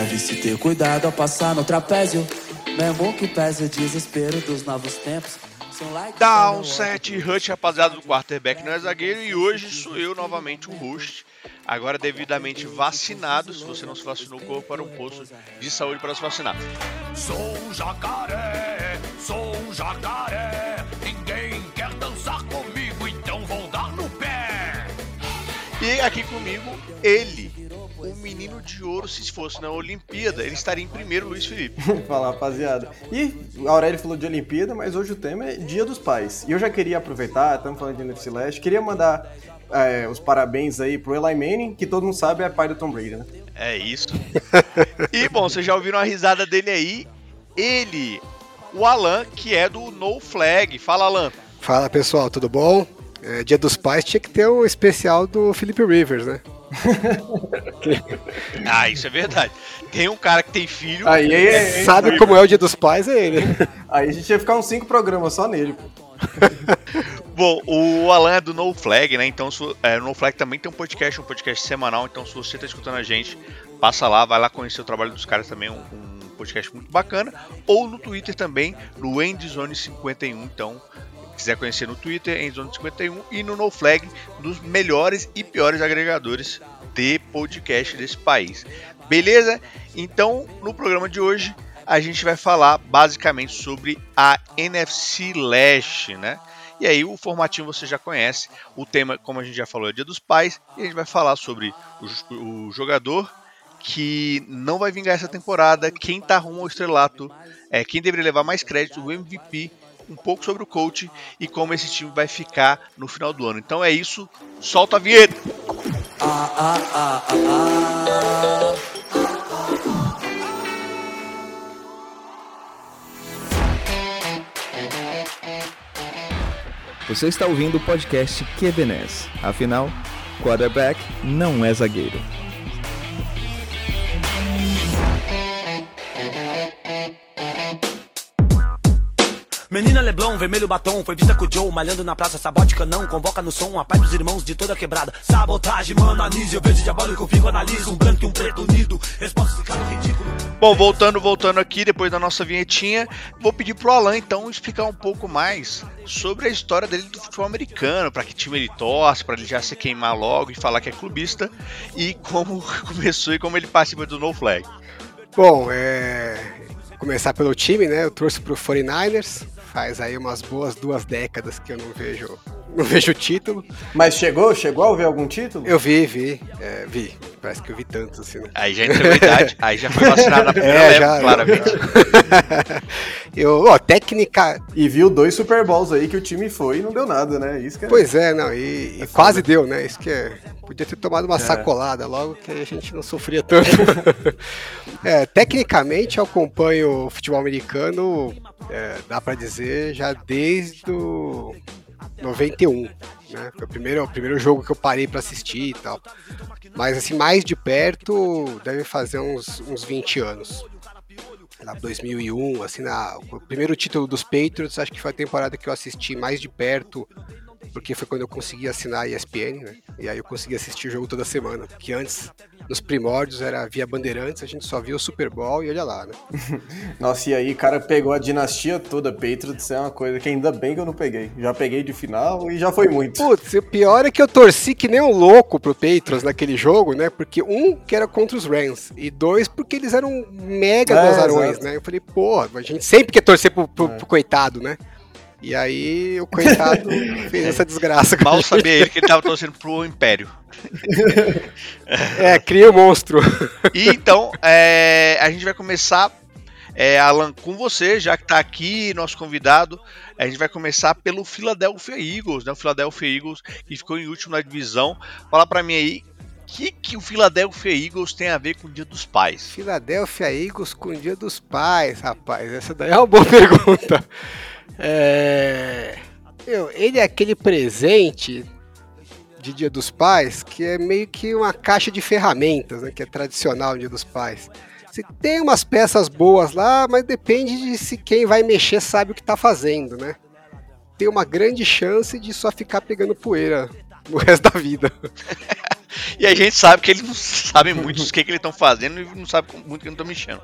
Deve-se ter cuidado ao passar no trapézio. Mesmo que pese o desespero dos novos tempos. Down 7 Hutch, rapaziada do quarterback não é zagueiro e hoje sou eu novamente o host. Agora devidamente vacinado, se você não se vacinou, corra para um posto de saúde para se vacinar. Sou um jacaré, sou um jacaré, ninguém quer dançar comigo, então vou dar no pé. E aqui comigo, ele, menino de ouro, se fosse na Olimpíada, ele estaria em primeiro, Luiz Felipe. Fala, rapaziada. E o Aurélio falou de Olimpíada, mas hoje o tema é Dia dos Pais. E eu já queria aproveitar, estamos falando de NFC Leste, queria mandar é, os parabéns aí pro Eli Manning, que todo mundo sabe é pai do Tom Brady, né? É isso. e bom, vocês já ouviram a risada dele aí. Ele, o Alan, que é do No Flag. Fala, Alan. Fala pessoal, tudo bom? É, Dia dos Pais tinha que ter um especial do Felipe Rivers, né? ah, isso é verdade. Tem um cara que tem filho. Aí, aí sabe como é o Dia dos Pais, é ele. Aí a gente ia ficar uns cinco programas só nele, pô. Bom, o Alan é do No Flag, né? Então, é, o No Flag também tem um podcast, um podcast semanal. Então, se você está escutando a gente, passa lá, vai lá conhecer o trabalho dos caras também, um, um podcast muito bacana. Ou no Twitter também, no Endzone51. Então, quiser conhecer no Twitter, Endzone51 e no No Flag, dos melhores e piores agregadores de podcast desse país. Beleza? Então, no programa de hoje, a gente vai falar basicamente sobre a NFC Leste, né? E aí o formatinho você já conhece. O tema, como a gente já falou, é Dia dos Pais. E a gente vai falar sobre o, o jogador que não vai vingar essa temporada, quem tá rumo ao estrelato, é, quem deveria levar mais crédito, o MVP, um pouco sobre o coach e como esse time vai ficar no final do ano. Então é isso, solta a vinheta! Ah, ah, ah, ah, ah. Você está ouvindo o podcast QBNES. Afinal, quarterback não é zagueiro. Vermelho batom, foi vista com o Joe, malhando na praça, sabote canão, convoca no som a paz dos irmãos de toda quebrada. Sabotagem, mano, anise, eu vejo diabólico, fico, analiso, um branco e um preto unido, resposta ficando ridículo. Bom, voltando, voltando aqui, depois da nossa vinhetinha, vou pedir pro Alan, então, explicar um pouco mais sobre a história dele do futebol americano, para que time ele torce, para ele já se queimar logo e falar que é clubista, e como começou e como ele participa do No Flag. Bom, é... Começar pelo time, né? Eu trouxe pro 49ers, faz aí umas boas duas décadas que eu não vejo não vejo o título. Mas chegou? Chegou a ver algum título? Eu vi, vi. É, vi. Parece que eu vi tantos, assim, né? Aí já entrou idade, aí já foi vacinado na primeira é, leva, já, claramente. eu, ó, técnica... E viu dois Super Bowls aí que o time foi e não deu nada, né? Isso que é... Pois é, não, e, e quase deu, né? Isso que é... Podia ter tomado uma é. sacolada logo que a gente não sofria tanto. é, tecnicamente eu acompanho o futebol americano, é, dá para dizer, já desde o 91, né? Foi o primeiro, o primeiro jogo que eu parei para assistir e tal. Mas assim, mais de perto, deve fazer uns, uns 20 anos. Na 2001, assim, na, o primeiro título dos Patriots, acho que foi a temporada que eu assisti mais de perto porque foi quando eu consegui assinar a ESPN, né? E aí eu consegui assistir o jogo toda semana. Que antes, nos primórdios, era via Bandeirantes, a gente só via o Super Bowl e olha lá, né? Nossa, e aí o cara pegou a dinastia toda, Patriots é uma coisa que ainda bem que eu não peguei. Já peguei de final e já foi muito. Putz, o pior é que eu torci que nem um louco pro Patriots naquele jogo, né? Porque um, que era contra os Rams, e dois, porque eles eram mega é, gozarões, né? Eu falei, pô, a gente sempre quer torcer pro, pro, é. pro coitado, né? E aí o coitado fez essa desgraça. Mal sabia ele que ele tava torcendo pro Império. é, cria o um monstro. E então, é, a gente vai começar, é, Alan, com você, já que tá aqui, nosso convidado. A gente vai começar pelo Philadelphia Eagles, né? O Philadelphia Eagles, que ficou em último na divisão. Fala para mim aí, o que, que o Philadelphia Eagles tem a ver com o Dia dos Pais? Philadelphia Eagles com o Dia dos Pais, rapaz, essa daí é uma boa pergunta. É... Meu, ele é aquele presente de Dia dos Pais que é meio que uma caixa de ferramentas, né, que é tradicional no Dia dos Pais. Você tem umas peças boas lá, mas depende de se quem vai mexer sabe o que está fazendo, né? Tem uma grande chance de só ficar pegando poeira no resto da vida. e a gente sabe que eles não sabem muito o que, que eles estão fazendo e não sabe muito que não estão mexendo.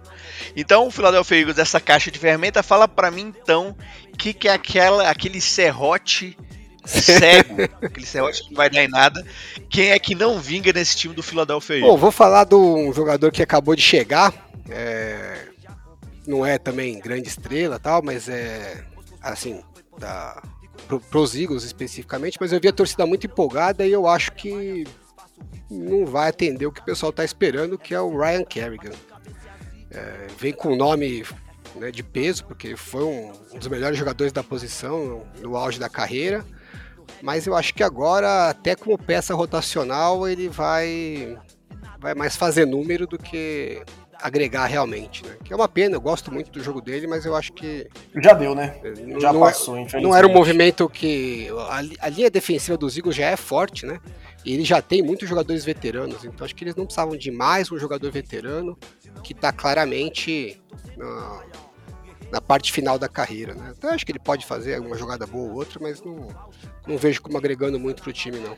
Então, o Philadelphia Eagles, essa caixa de ferramenta, fala para mim então o que, que é aquela, aquele serrote cego, aquele serrote que não vai dar em nada. Quem é que não vinga nesse time do Philadelphia Eagles? Bom, vou falar de um jogador que acabou de chegar. É... Não é também grande estrela tal, mas é assim, da, pro, pros Eagles especificamente, mas eu vi a torcida muito empolgada e eu acho que não vai atender o que o pessoal está esperando, que é o Ryan Kerrigan. É, vem com um nome né, de peso, porque foi um, um, dos melhores jogadores da posição no, auge da carreira, mas eu acho que agora, até como peça rotacional, ele vai, vai mais fazer número do que agregar realmente, né? Que é uma pena, eu gosto muito do jogo dele, mas eu acho que. Já deu, né? Não, já não é- passou, é, Não era um movimento que. A, a, linha defensiva dos Eagles já é forte, né? E ele já tem muitos jogadores veteranos, então acho que eles não precisavam de mais um jogador veterano que está claramente na, na parte final da carreira, né? Então acho que ele pode fazer uma jogada boa ou outra, mas não, não vejo como agregando muito pro time, não.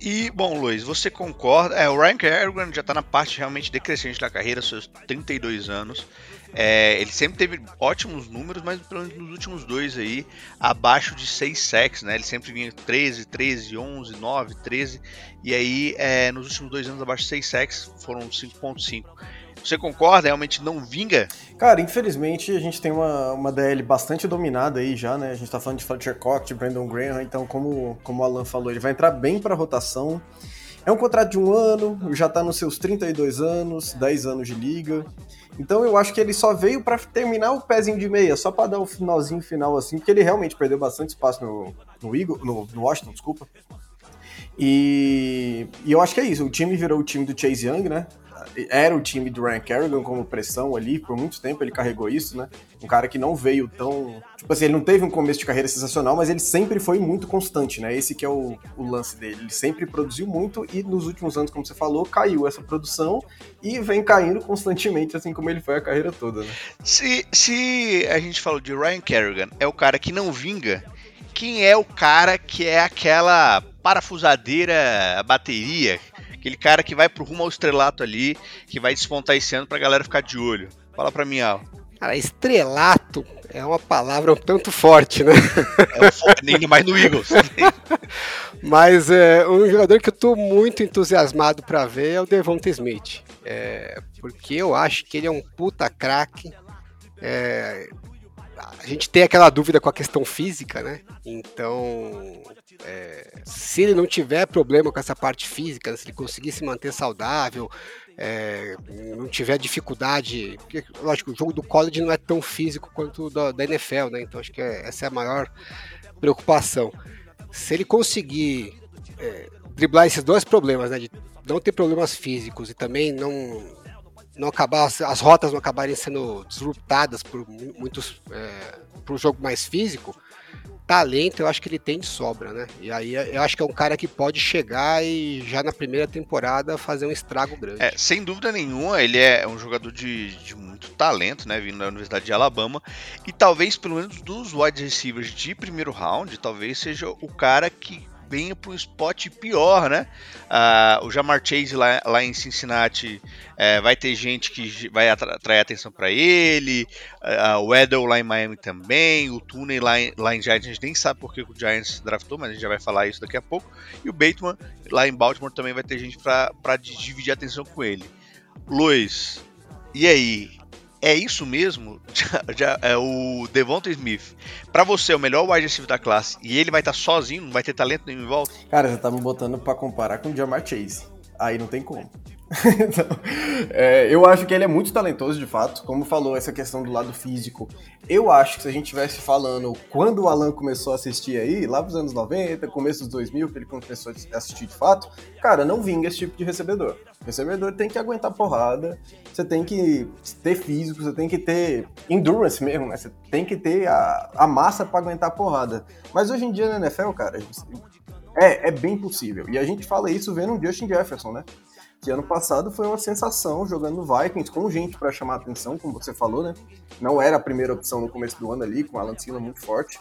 E, bom, Luiz, você concorda? É, o Ryan Kerrigan já tá na parte realmente decrescente da carreira, seus 32 anos. É, ele sempre teve ótimos números, mas pelo menos nos últimos dois aí, abaixo de 6 sacks, né? Ele sempre vinha 13, 13, 11, 9, 13. E aí, é, nos últimos dois anos, abaixo de 6 sacks, foram 5.5. Você concorda? Realmente não vinga? Cara, infelizmente a gente tem uma, uma DL bastante dominada aí já, né? A gente tá falando de Fletcher Cox, de Brandon Graham, então como, como o Alan falou, ele vai entrar bem pra rotação. É um contrato de um ano, já tá nos seus 32 anos, 10 anos de liga. Então eu acho que ele só veio para terminar o pezinho de meia, só para dar o finalzinho final assim, porque ele realmente perdeu bastante espaço no, no, Eagle, no, no Washington, desculpa. E, e, eu acho que é isso. O time virou o time do Chase Young, né? Era o time do Ryan Kerrigan como pressão ali, por muito tempo ele carregou isso, né? Um cara que não veio tão. Tipo assim, ele não teve um começo de carreira sensacional, mas ele sempre foi muito constante, né? Esse que é o, o lance dele. Ele sempre produziu muito e nos últimos anos, como você falou, caiu essa produção e vem caindo constantemente, assim como ele foi a carreira toda, né? Se, se a gente falou de Ryan Kerrigan, é o cara que não vinga, quem é o cara que é aquela parafusadeira bateria Aquele cara que vai pro rumo ao estrelato ali, que vai despontar esse ano pra galera ficar de olho. Fala pra mim, Al. Cara, estrelato é uma palavra um tanto forte, né? É um forte, ainda mais no Eagles. Mas é, um jogador que eu tô muito entusiasmado para ver é o Devonta Smith. É, porque eu acho que ele é um puta craque. É, a gente tem aquela dúvida com a questão física, né? Então, é, se ele não tiver problema com essa parte física, se ele conseguir se manter saudável, é, não tiver dificuldade, porque, lógico, o jogo do college não é tão físico quanto o da, da NFL, né? Então acho que é, essa é a maior preocupação. Se ele conseguir é, driblar esses dois problemas, né? De não ter problemas físicos e também não não acabar as rotas não acabarem sendo disruptadas por muitos é, para o jogo mais físico, talento eu acho que ele tem de sobra, né? E aí eu acho que é um cara que pode chegar e já na primeira temporada fazer um estrago grande. É, sem dúvida nenhuma, ele é um jogador de, de muito talento, né? Vindo da Universidade de Alabama. E talvez, pelo menos dos wide receivers de primeiro round, talvez seja o cara que venha para um spot pior, né? Uh, o Jamar Chase lá, lá em Cincinnati é, vai ter gente que vai atrair atenção para ele, uh, o Edel lá em Miami também, o Tooney lá em, lá em Giants, a gente nem sabe por que o Giants draftou, mas a gente já vai falar isso daqui a pouco, e o Bateman lá em Baltimore também vai ter gente para dividir atenção com ele. Luiz, e aí? É isso mesmo? Já, já, é o Devonta Smith. Para você, é o melhor wide receiver da classe e ele vai estar tá sozinho, não vai ter talento nenhum em volta? Cara, você tá me botando para comparar com o Jamar Chase. Aí não tem como. então, é, eu acho que ele é muito talentoso, de fato. Como falou, essa questão do lado físico. Eu acho que se a gente estivesse falando quando o Alan começou a assistir aí, lá pros anos 90, começo dos 2000, que ele começou a assistir de fato, cara, não vinga esse tipo de recebedor. Recebedor tem que aguentar porrada, você tem que ter físico, você tem que ter endurance mesmo, né? Você tem que ter a, a massa para aguentar porrada. Mas hoje em dia na NFL, cara, é, é bem possível. E a gente fala isso vendo o Justin Jefferson, né? Que ano passado foi uma sensação jogando Vikings com gente para chamar atenção, como você falou, né? Não era a primeira opção no começo do ano ali, com a Alan Sila muito forte.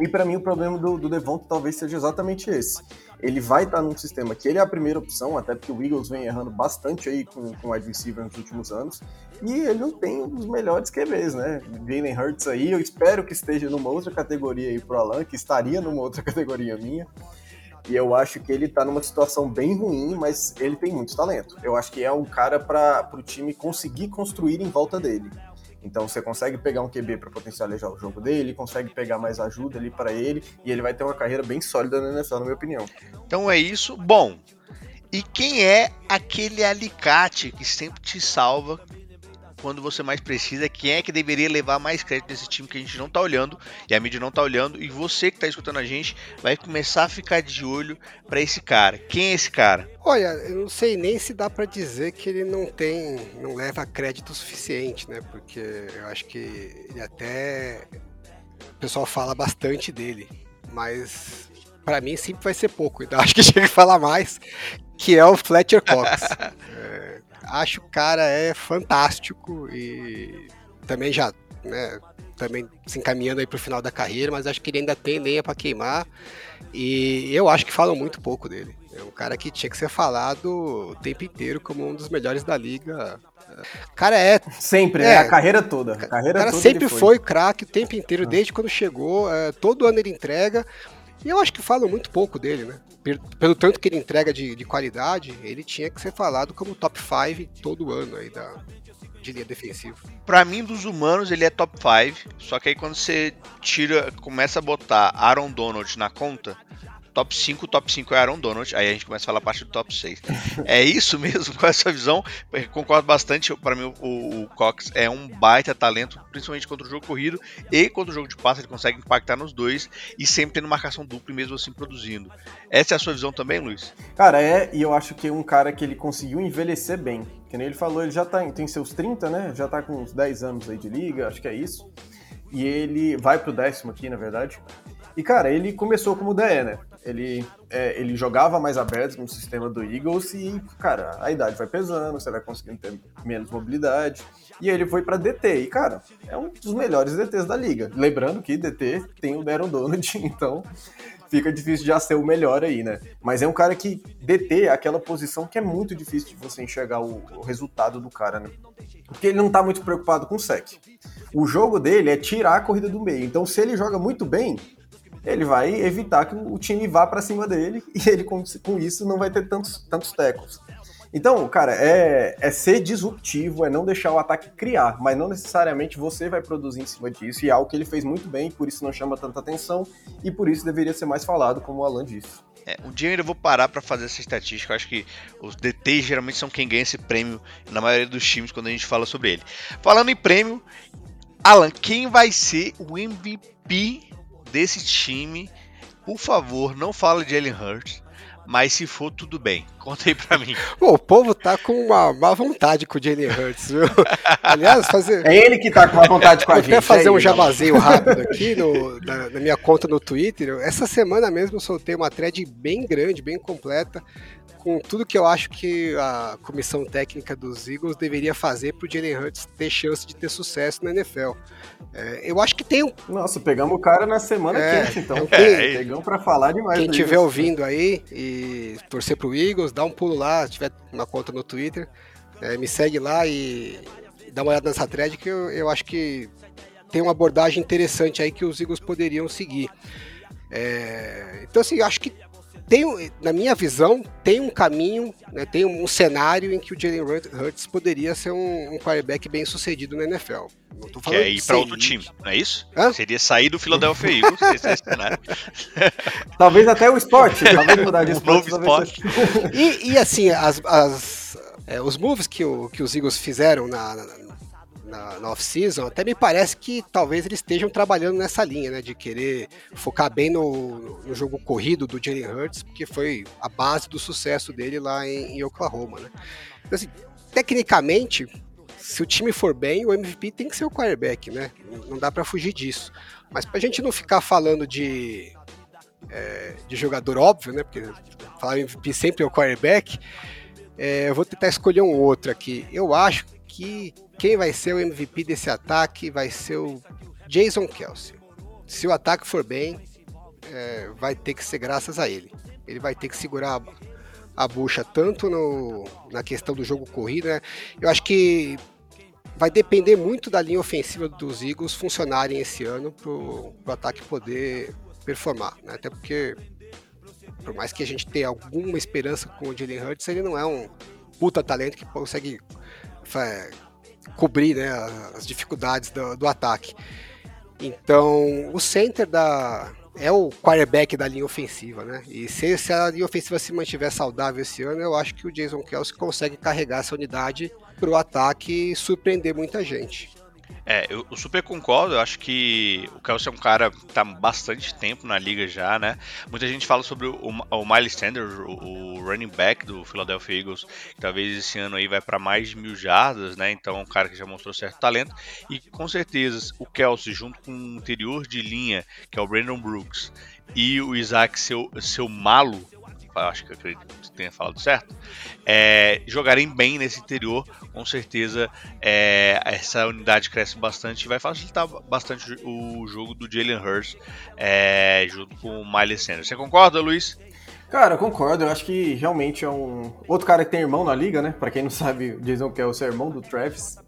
E para mim o problema do, do Devonta talvez seja exatamente esse. Ele vai estar tá num sistema que ele é a primeira opção, até porque o Eagles vem errando bastante aí com, o receiver nos últimos anos, e ele não tem um dos melhores QBs, né? Jalen Hurts aí, eu espero que esteja numa outra categoria aí pro Alan, que estaria numa outra categoria minha. E eu acho que ele tá numa situação bem ruim, mas ele tem muito talento. Eu acho que é um cara para o time conseguir construir em volta dele. Então você consegue pegar um QB para potencializar o jogo dele, consegue pegar mais ajuda ali para ele e ele vai ter uma carreira bem sólida na NFL, na minha opinião. Então é isso. Bom, e quem é aquele alicate que sempre te salva quando você mais precisa, quem é que deveria levar mais crédito desse time que a gente não tá olhando e a mídia não tá olhando e você que tá escutando a gente vai começar a ficar de olho para esse cara. Quem é esse cara? Olha, eu não sei nem se dá para dizer que ele não tem, não leva crédito suficiente, né? Porque eu acho que ele até o pessoal fala bastante dele, mas para mim sempre vai ser pouco. Então acho que chega a falar mais, que é o Fletcher Cox. é, acho que o cara é fantástico e também já, né, também se encaminhando aí pro final da carreira, mas acho que ele ainda tem lenha para queimar e eu acho que falam muito pouco dele. É um cara que tinha que ser falado o tempo inteiro como um dos melhores da liga. Cara é. Sempre, né? é, né? A carreira toda. A carreira cara toda sempre foi, foi craque o tempo inteiro, desde quando chegou. É, todo ano ele entrega. E eu acho que falam muito pouco dele, né? Pelo tanto que ele entrega de, de qualidade, ele tinha que ser falado como top 5 todo ano aí da, de linha defensiva. Pra mim, dos humanos, ele é top 5. Só que aí quando você tira, começa a botar Aaron Donald na conta, top 5, top 5 é Aaron Donald, aí a gente começa a falar a parte do top 6. é isso mesmo, com essa visão, eu concordo bastante, para mim o, o, Cox é um baita talento, principalmente contra o jogo corrido e contra o jogo de passe, ele consegue impactar nos dois e sempre tendo marcação dupla e mesmo assim produzindo. Essa é a sua visão também, Luiz? Cara, é, e eu acho que é um cara que ele conseguiu envelhecer bem, que nem ele falou, ele já tá, tem seus 30, né, já tá com uns 10 anos aí de liga, acho que é isso, e ele vai pro décimo aqui, na verdade, e, cara, ele começou como DE, né? Ele, é, ele jogava mais aberto no sistema do Eagles e, cara, a idade vai pesando, você vai conseguindo ter menos mobilidade. E ele foi para DT. E, cara, é um dos melhores DTs da liga. Lembrando que DT tem o Darren Donald, então fica difícil já ser o melhor aí, né? Mas é um cara que DT é aquela posição que é muito difícil de você enxergar o, o resultado do cara, né? Porque ele não tá muito preocupado com o sec. O jogo dele é tirar a corrida do meio. Então, se ele joga muito bem, ele vai evitar que o time vá para cima dele e ele com, com, isso não vai ter tantos, tantos tecos. Então, cara, é, é ser disruptivo, é não deixar o ataque criar, mas não necessariamente você vai produzir em cima disso, e é algo que ele fez muito bem, por isso não chama tanta atenção, e por isso deveria ser mais falado, como o Alan disse. É, um dia eu ainda vou parar para fazer essa estatística. Eu acho que os DTs geralmente são quem ganha esse prêmio na maioria dos times quando a gente fala sobre ele. Falando em prêmio, Alan, quem vai ser o MVP desse time, por favor, não fala de Jalen Hurts. Mas se for, tudo bem. Conta aí pra mim. o povo tá com uma má vontade com o Jalen Hurts, viu? Aliás, fazer. É ele que tá com uma vontade com a Vou gente. Vou fazer é um jabazeio rápido aqui no, na, na, minha conta no Twitter. Essa semana mesmo eu soltei uma thread bem grande, bem completa, com tudo que eu acho que a comissão técnica dos Eagles deveria fazer para o Jalen Hurts ter chance de ter sucesso na NFL. É, eu acho que tem um. Nossa, pegamos o cara na semana é, quente, então. É, pegamos para falar demais. Quem estiver ouvindo aí e torcer para o Eagles, dá um pulo lá, se tiver uma conta no Twitter, é, me segue lá e, e dá uma olhada nessa thread que eu, eu acho que tem uma abordagem interessante aí que os Eagles poderiam seguir. É, então, assim, acho que tem, na minha visão, tem um caminho, né, tem um cenário em que o Jalen Hurts poderia ser um, um quarterback bem sucedido na NFL. Não tô falando que é ir para outro time, não é isso? Hã? Seria sair do Philadelphia Eagles, esse é cenário. talvez até o esporte, talvez mudar de esporte. Novo esporte. E, e, assim, as, as é, os moves que, o, que os Eagles fizeram na, na na, na off-season, até me parece que talvez eles estejam trabalhando nessa linha, né? De querer focar bem no, no jogo corrido do Jalen Hurts, porque foi a base do sucesso dele lá em, em Oklahoma, né? Então, assim, tecnicamente, se o time for bem, o MVP tem que ser o quarterback, né? Não dá para fugir disso. Mas pra gente não ficar falando de, é, de jogador óbvio, né? Porque falar MVP sempre é o quarterback. É, eu vou tentar escolher um outro aqui. Eu acho que quem vai ser o MVP desse ataque vai ser o Jason Kelsey. se o ataque for bem, é, vai ter que ser graças a ele. Ele vai ter que segurar a, a bucha tanto no, na questão do jogo corrido. Né? Eu acho que vai depender muito da linha ofensiva dos Eagles funcionarem esse ano para o ataque poder performar. Né? Até porque, por mais que a gente tenha alguma esperança com o Jalen Hurts, ele não é um puta talento que consegue cobrir né, as dificuldades do, do ataque. Então, o center da, é o quarterback da linha ofensiva, né? E se, se, a linha ofensiva se mantiver saudável esse ano, eu acho que o Jason Kelsey consegue carregar essa unidade para o ataque e surpreender muita gente. É, eu, super concordo. Eu acho que o Kelsey é um cara que tá bastante tempo na liga já, né? Muita gente fala sobre o, o Miles Sanders, o, o, running back do Philadelphia Eagles, que talvez esse ano aí vai para mais de mil jardas, né? Então um cara que já mostrou certo talento. E com certeza o Kelsey, junto com o interior de linha, que é o Brandon Brooks, e o Isaac, seu, seu malo, acho que acredito que tenha falado certo, é, jogarem bem nesse interior, com certeza é, essa unidade cresce bastante e vai facilitar bastante o jogo do Jalen Hurts é, junto com o Miles Sanders. Você concorda, Luiz? Cara, eu concordo. Eu acho que realmente é um. Outro cara que tem irmão na liga, né? Pra quem não sabe, o Jason Kelsey é o irmão do Travis.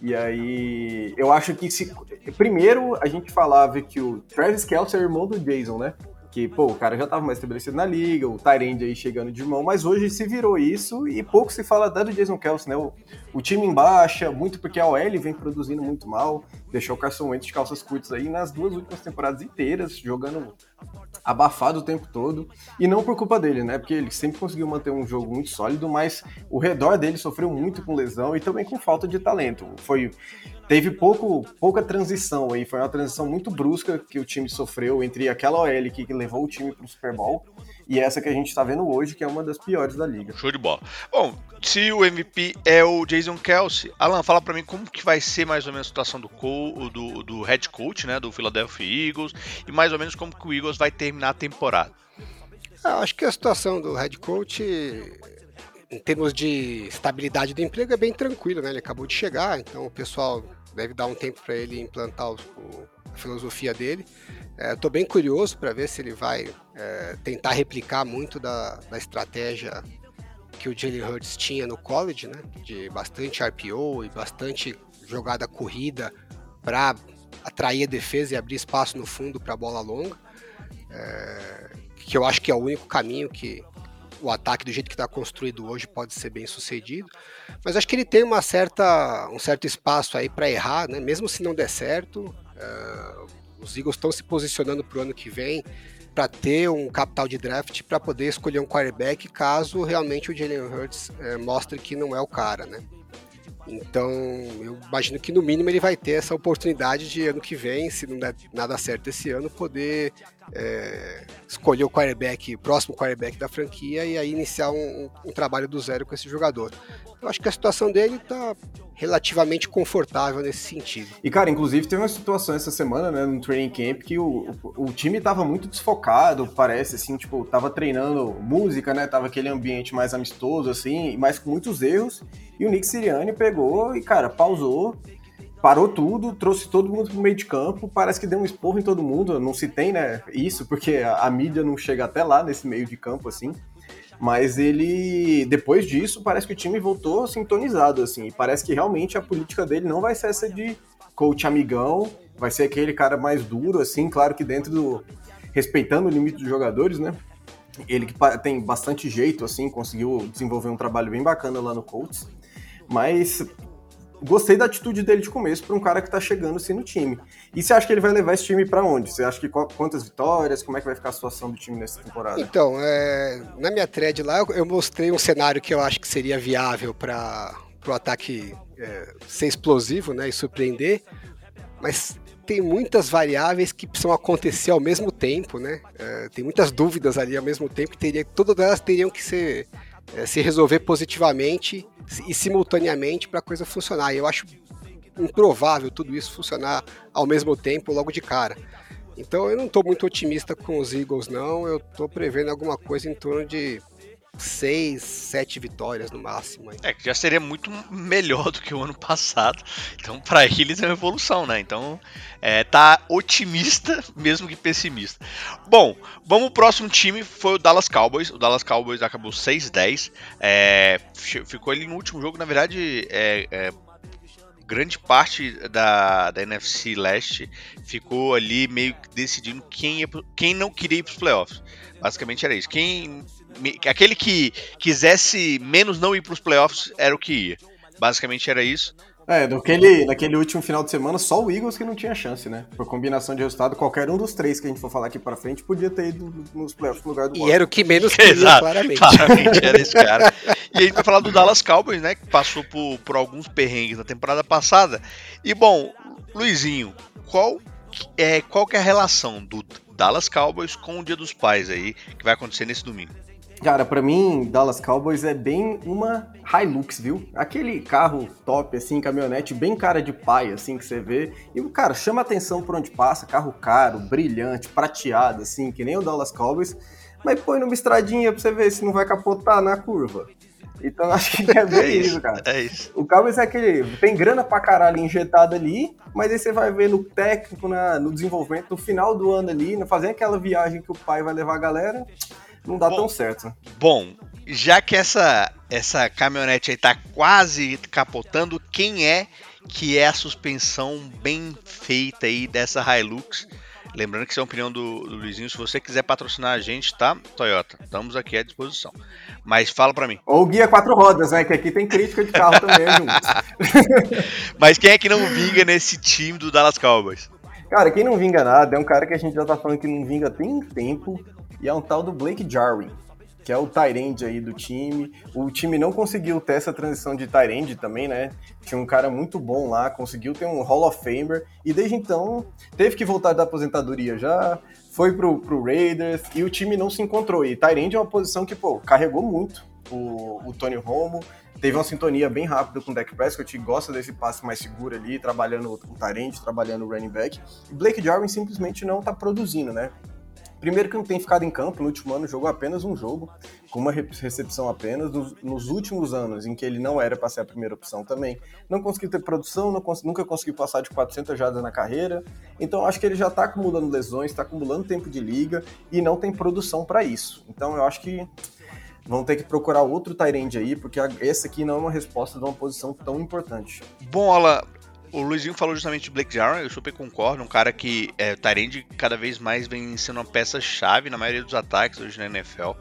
E aí, eu acho que se. Primeiro, a gente falava que o Travis Kelsey é irmão do Jason, né? Que, pô, o cara já estava mais estabelecido na liga, o Tyrande aí chegando de mão, mas hoje se virou isso e pouco se fala até do Jason Kelsey, né? O, o time em baixa, muito porque a OL vem produzindo muito mal, deixou o Carson Wentz de calças curtas aí nas duas últimas temporadas inteiras, jogando abafado o tempo todo, e não por culpa dele, né? Porque ele sempre conseguiu manter um jogo muito sólido, mas o redor dele sofreu muito com lesão e também com falta de talento. Foi teve pouco, pouca transição aí, foi uma transição muito brusca que o time sofreu entre aquela OL que levou o time para o Super Bowl e essa que a gente está vendo hoje, que é uma das piores da liga. Show de bola. Bom, se o MVP é o Jason Kelsey, Alan, fala para mim como que vai ser mais ou menos a situação do, co do, do head coach, né, do Philadelphia Eagles, e mais ou menos como que o Eagles vai terminar a temporada. Eu acho que a situação do head coach em termos de estabilidade do emprego, é bem tranquilo, né? Ele acabou de chegar, então o pessoal deve dar um tempo para ele implantar o, a filosofia dele. Estou é, bem curioso para ver se ele vai é, tentar replicar muito da, da estratégia que o Jalen Hurts tinha no college, né? De bastante RPO e bastante jogada corrida para atrair a defesa e abrir espaço no fundo para a bola longa. É, que eu acho que é o único caminho que, o ataque do jeito que está construído hoje pode ser bem sucedido, mas acho que ele tem uma certa, um certo espaço aí para errar, né? mesmo se não der certo. Uh, os Eagles estão se posicionando para o ano que vem para ter um capital de draft para poder escolher um quarterback caso realmente o Jalen Hurts uh, mostre que não é o cara, né? Então, eu imagino que no mínimo ele vai ter essa oportunidade de ano que vem, se não der nada certo esse ano, poder é, escolher o quarterback, próximo quarterback da franquia e aí iniciar um, um, trabalho do zero com esse jogador. Eu acho que a situação dele está relativamente confortável nesse sentido. E cara, inclusive teve uma situação essa semana, né, no training camp que o, o, o time estava muito desfocado, parece assim, tipo, tava treinando música, né, tava aquele ambiente mais amistoso assim, mas com muitos erros, e o Nick Sirianni pegou e cara, pausou parou tudo, trouxe todo mundo pro meio de campo, parece que deu um esporro em todo mundo, não se tem, né, isso, porque a, a mídia não chega até lá nesse meio de campo, assim, mas ele, depois disso, parece que o time voltou sintonizado, assim, e parece que realmente a política dele não vai ser essa de coach amigão, vai ser aquele cara mais duro, assim, claro que dentro do, respeitando o limite dos jogadores, né, ele que tem bastante jeito, assim, conseguiu desenvolver um trabalho bem bacana lá no Colts, mas gostei da atitude dele de começo para um cara que está chegando assim no time. E você acha que ele vai levar esse time para onde? Você acha que quantas vitórias? Como é que vai ficar a situação do time nessa temporada? Então, é, na minha thread lá eu mostrei um cenário que eu acho que seria viável para o ataque é, ser explosivo, né, e surpreender. Mas tem muitas variáveis que precisam acontecer ao mesmo tempo, né? É, tem muitas dúvidas ali ao mesmo tempo que teria, todas elas teriam que ser é, se resolver positivamente e simultaneamente para a coisa funcionar. E eu acho improvável tudo isso funcionar ao mesmo tempo logo de cara. Então eu não estou muito otimista com os Eagles, não. Eu estou prevendo alguma coisa em torno de seis, sete vitórias no máximo. Aí. É, que já seria muito melhor do que o ano passado. Então, para eles é uma evolução, né? Então, é, tá otimista, mesmo que pessimista. Bom, vamos pro próximo time, foi o Dallas Cowboys. O Dallas Cowboys acabou 6-10. É, ficou ali no último jogo, na verdade, é, é grande parte da, da NFC Leste ficou ali meio que decidindo quem, ia, quem não queria ir para os playoffs. Basicamente era isso. Quem, aquele que quisesse menos não ir para os playoffs era o que ia. Basicamente era isso. É, naquele, naquele último final de semana, só o Eagles que não tinha chance, né? Por combinação de resultado, qualquer um dos três que a gente for falar aqui pra frente podia ter ido nos playoffs no lugar do E era o que menos queria, Exato, claramente. Claramente era esse cara. e a gente vai falar do Dallas Cowboys, né? Que passou por, por alguns perrengues na temporada passada. E bom, Luizinho, qual é, qual que é a relação do Dallas Cowboys com o Dia dos Pais aí, que vai acontecer nesse domingo? Cara, para mim, Dallas Cowboys é bem uma Hilux, viu? Aquele carro top, assim, caminhonete, bem cara de pai, assim, que você vê. E, cara, chama atenção por onde passa, carro caro, brilhante, prateado, assim, que nem o Dallas Cowboys. Mas põe numa estradinha pra você ver se não vai capotar na curva. Então acho que é bem é isso, cara. É isso. O Cowboys é aquele. Tem grana pra caralho injetada ali, mas aí você vai ver no técnico, na, no desenvolvimento, no final do ano ali, fazendo aquela viagem que o pai vai levar a galera não dá bom, tão certo. Bom, já que essa, essa caminhonete aí tá quase capotando, quem é que é a suspensão bem feita aí dessa Hilux? Lembrando que isso é uma opinião do, do Luizinho. Se você quiser patrocinar a gente, tá? Toyota, estamos aqui à disposição. Mas fala para mim. Ou guia quatro rodas, né? Que aqui tem crítica de carro também, Mas quem é que não vinga nesse time do Dallas Cowboys? Cara, quem não vinga nada é um cara que a gente já tá falando que não vinga tem tempo. E é um tal do Blake Jarwin, que é o Tyrande aí do time. O time não conseguiu ter essa transição de Tyrande também, né? Tinha um cara muito bom lá, conseguiu ter um Hall of Famer, e desde então teve que voltar da aposentadoria já, foi pro, pro Raiders, e o time não se encontrou. E Tyrande é uma posição que, pô, carregou muito o, o Tony Romo, teve uma sintonia bem rápida com o Dak Prescott, gosta desse passe mais seguro ali, trabalhando o Tyrande, trabalhando o running back. E Blake Jarwin simplesmente não tá produzindo, né? Primeiro que não tem ficado em campo, no último ano jogou apenas um jogo, com uma recepção apenas. Nos, nos últimos anos, em que ele não era para ser a primeira opção também, não conseguiu ter produção, cons nunca conseguiu passar de 400 jardas na carreira. Então acho que ele já está acumulando lesões, está acumulando tempo de liga e não tem produção para isso. Então eu acho que vão ter que procurar outro Tyrande aí, porque esse aqui não é uma resposta de uma posição tão importante. Bom, Ala, o Luizinho falou justamente de Blake Jarwin, eu super concordo, um cara que é, Tyrande cada vez mais vem sendo uma peça-chave na maioria dos ataques hoje na NFL,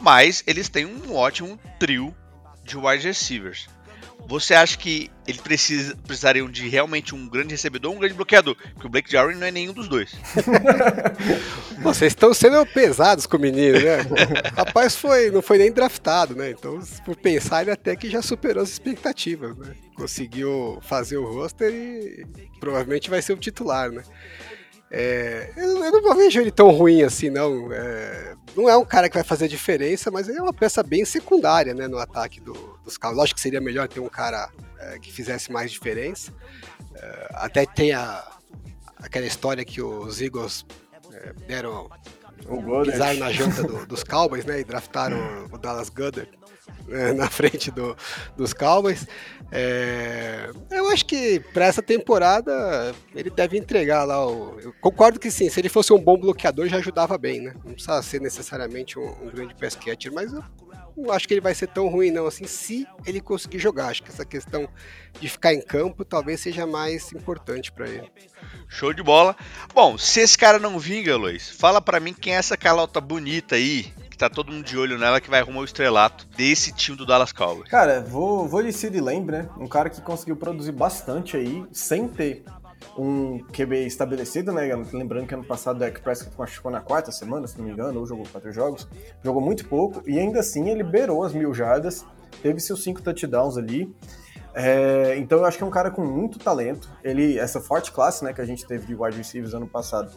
mas eles têm um ótimo trio de wide receivers. Você acha que ele precisa, precisariam de realmente um grande recebedor ou um grande bloqueador? Porque o Blake Jarwin não é nenhum dos dois. Vocês estão sendo pesados com o menino, né? Rapaz foi, não foi nem draftado, né? Então, por pensar, ele até que já superou as expectativas, né? Conseguiu fazer o roster e provavelmente vai ser o titular, né? É, eu, eu, não vejo ele tão ruim assim, não. É, não é um cara que vai fazer diferença, mas ele é uma peça bem secundária né, no ataque do, dos carros. Lógico que seria melhor ter um cara é, que fizesse mais diferença. É, até tem a, aquela história que os Eagles é, deram. O pisaram na janta do, dos Cowboys, né? E draftaram o Dallas Goddard né, na frente do, dos Cowboys. É, eu acho que para essa temporada ele deve entregar lá o. Eu concordo que sim, se ele fosse um bom bloqueador já ajudava bem, né? Não precisa ser necessariamente um, um grande pass mas eu não acho que ele vai ser tão ruim não assim se ele conseguir jogar. Acho que essa questão de ficar em campo talvez seja mais importante para ele. Show de bola. Bom, se esse cara não vinga, Luiz, fala para mim quem é essa calota bonita aí que tá todo mundo de olho nela, que vai arrumar o estrelato desse time do Dallas Cowboys. Cara, vou, vou de Sid Lamb, né? Um cara que conseguiu produzir bastante aí, sem ter um QB estabelecido, né? Lembrando que ano passado o Dak Prescott machucou na quarta semana, se não me engano, ou jogou quatro jogos. Jogou muito pouco e ainda assim ele beirou as mil jardas, teve seus cinco touchdowns ali. É, então eu acho que é um cara com muito talento. Ele, essa forte classe, né, que a gente teve de wide receivers ano passado,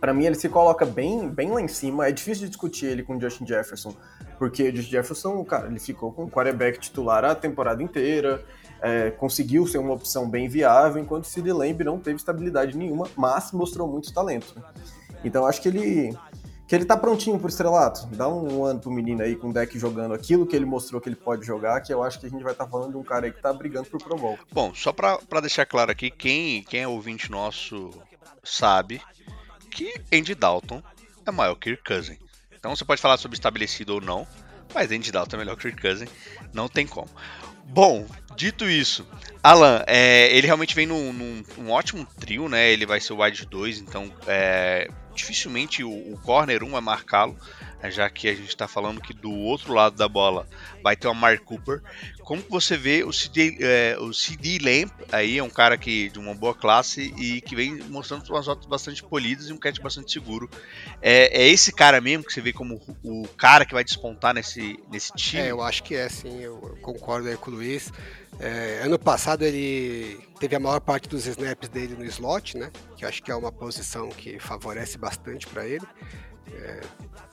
para mim ele se coloca bem, bem lá em cima. É difícil de discutir ele com o Justin Jefferson, porque o Justin Jefferson, cara, ele ficou com o quarterback titular a temporada inteira, é, conseguiu ser uma opção bem viável, enquanto o Sid Lamb não teve estabilidade nenhuma, mas mostrou muito talento. Então acho que ele que ele tá prontinho pro estrelato. Dá um ano pro menino aí com o deck jogando aquilo que ele mostrou que ele pode jogar, que eu acho que a gente vai estar tá falando de um cara aí que tá brigando por Pro Bowl. Bom, só pra, pra deixar claro aqui, quem, quem é ouvinte nosso sabe que Andy Dalton é maior que Kirk Cousin. Então você pode falar sobre estabelecido ou não, mas Andy Dalton é melhor que Kirk Cousin, não tem como. Bom, dito isso, Alan, é, ele realmente vem num, num, num, ótimo trio, né? Ele vai ser o wide 2, então é, dificilmente o, o corner 1 vai marcá-lo? Já que a gente está falando que do outro lado da bola vai ter o Mark Cooper. Como você vê o CD, é, o CD Lamp aí é um cara que de uma boa classe e que vem mostrando umas notas bastante polidas e um catch bastante seguro. É, é, esse cara mesmo que você vê como o cara que vai despontar nesse, nesse time? É, eu acho que é, sim. Eu concordo aí com o Luiz. É, ano passado ele teve a maior parte dos snaps dele no slot, né? Que acho que é uma posição que favorece bastante para ele. É,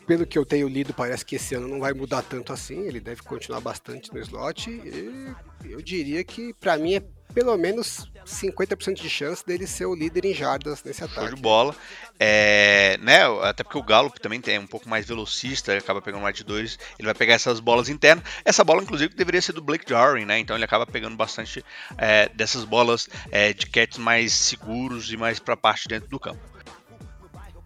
pelo que eu tenho lido, parece que esse ano não vai mudar tanto assim. Ele deve continuar bastante no slot. E eu diria que para mim é pelo menos 50% de chance dele ser o líder em jardas nesse ataque. Show de bola. É, né, até porque o Gallup também tem um pouco mais velocista, acaba pegando mais de dois, ele vai pegar essas bolas internas. Essa bola, inclusive, deveria ser do Blake Jarwin, né? Então ele acaba pegando bastante é, dessas bolas é, de catch mais seguros e mais para parte dentro do campo.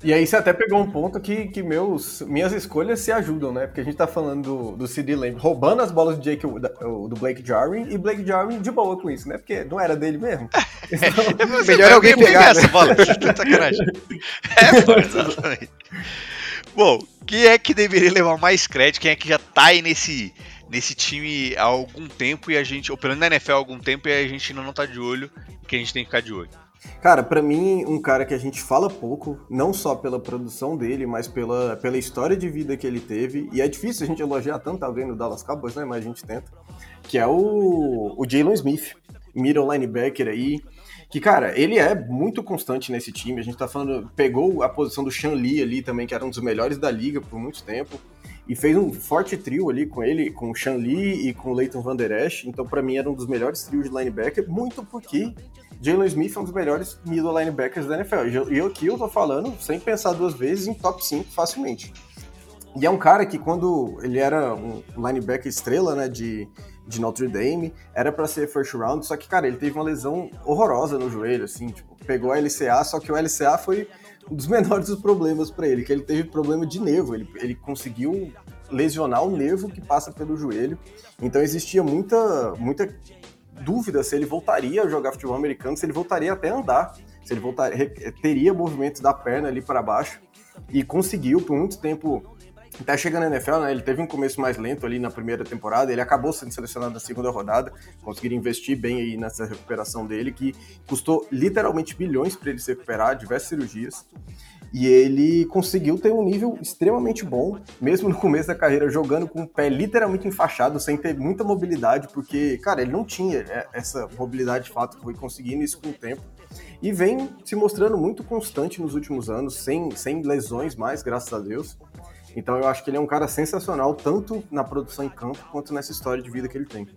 E aí você até pegou um ponto que, que meus, minhas escolhas se ajudam, né? Porque a gente tá falando do, do CD Lamb roubando as bolas do, Jake, do Blake Jarwin e Blake Jarwin de boa com isso, né? Porque não era dele mesmo. Então, melhor alguém pegar né? essa bola. é, exatamente. Bom, quem é que deveria levar mais crédito? Quem é que já tá aí nesse, nesse time há algum tempo e a gente, ou pelo menos na NFL há algum tempo e a gente ainda não tá de olho, que a gente tem que ficar de olho? Cara, para mim, um cara que a gente fala pouco, não só pela produção dele, mas pela, pela história de vida que ele teve, e é difícil a gente elogiar tanto alguém no Dallas Cowboys, né, mas a gente tenta, que é o, o Jalen Smith, middle linebacker aí, que, cara, ele é muito constante nesse time, a gente tá falando, pegou a posição do Sean Lee ali também, que era um dos melhores da liga por muito tempo, e fez um forte trio ali com ele, com o Sean Lee e com o Leighton Van Der Esch, então para mim era um dos melhores trios de linebacker, muito porque Jalen Smith é um dos melhores middle linebackers da NFL. E eu aqui eu tô falando, sem pensar duas vezes, em top 5 facilmente. E é um cara que quando ele era um linebacker estrela, né, de, de Notre Dame, era para ser first round, só que, cara, ele teve uma lesão horrorosa no joelho, assim, tipo, pegou a LCA, só que o LCA foi um dos menores dos problemas para ele, que ele teve problema de nervo, ele, ele conseguiu lesionar o nervo que passa pelo joelho, então existia muita, muita dúvida se ele voltaria a jogar futebol americano, se ele voltaria até a andar, se ele voltaria, teria movimentos da perna ali para baixo e conseguiu por muito tempo até chegando na NFL, né, ele teve um começo mais lento ali na primeira temporada, ele acabou sendo selecionado na segunda rodada, conseguiram investir bem aí nessa recuperação dele, que custou literalmente bilhões para ele se recuperar, diversas cirurgias. E ele conseguiu ter um nível extremamente bom, mesmo no começo da carreira, jogando com o pé literalmente enfaixado, sem ter muita mobilidade, porque, cara, ele não tinha é, essa mobilidade de fato, foi conseguindo isso com o tempo. E vem se mostrando muito constante nos últimos anos, sem, sem lesões mais, graças a Deus. Então eu acho que ele é um cara sensacional, tanto na produção em campo, quanto nessa história de vida que ele tem.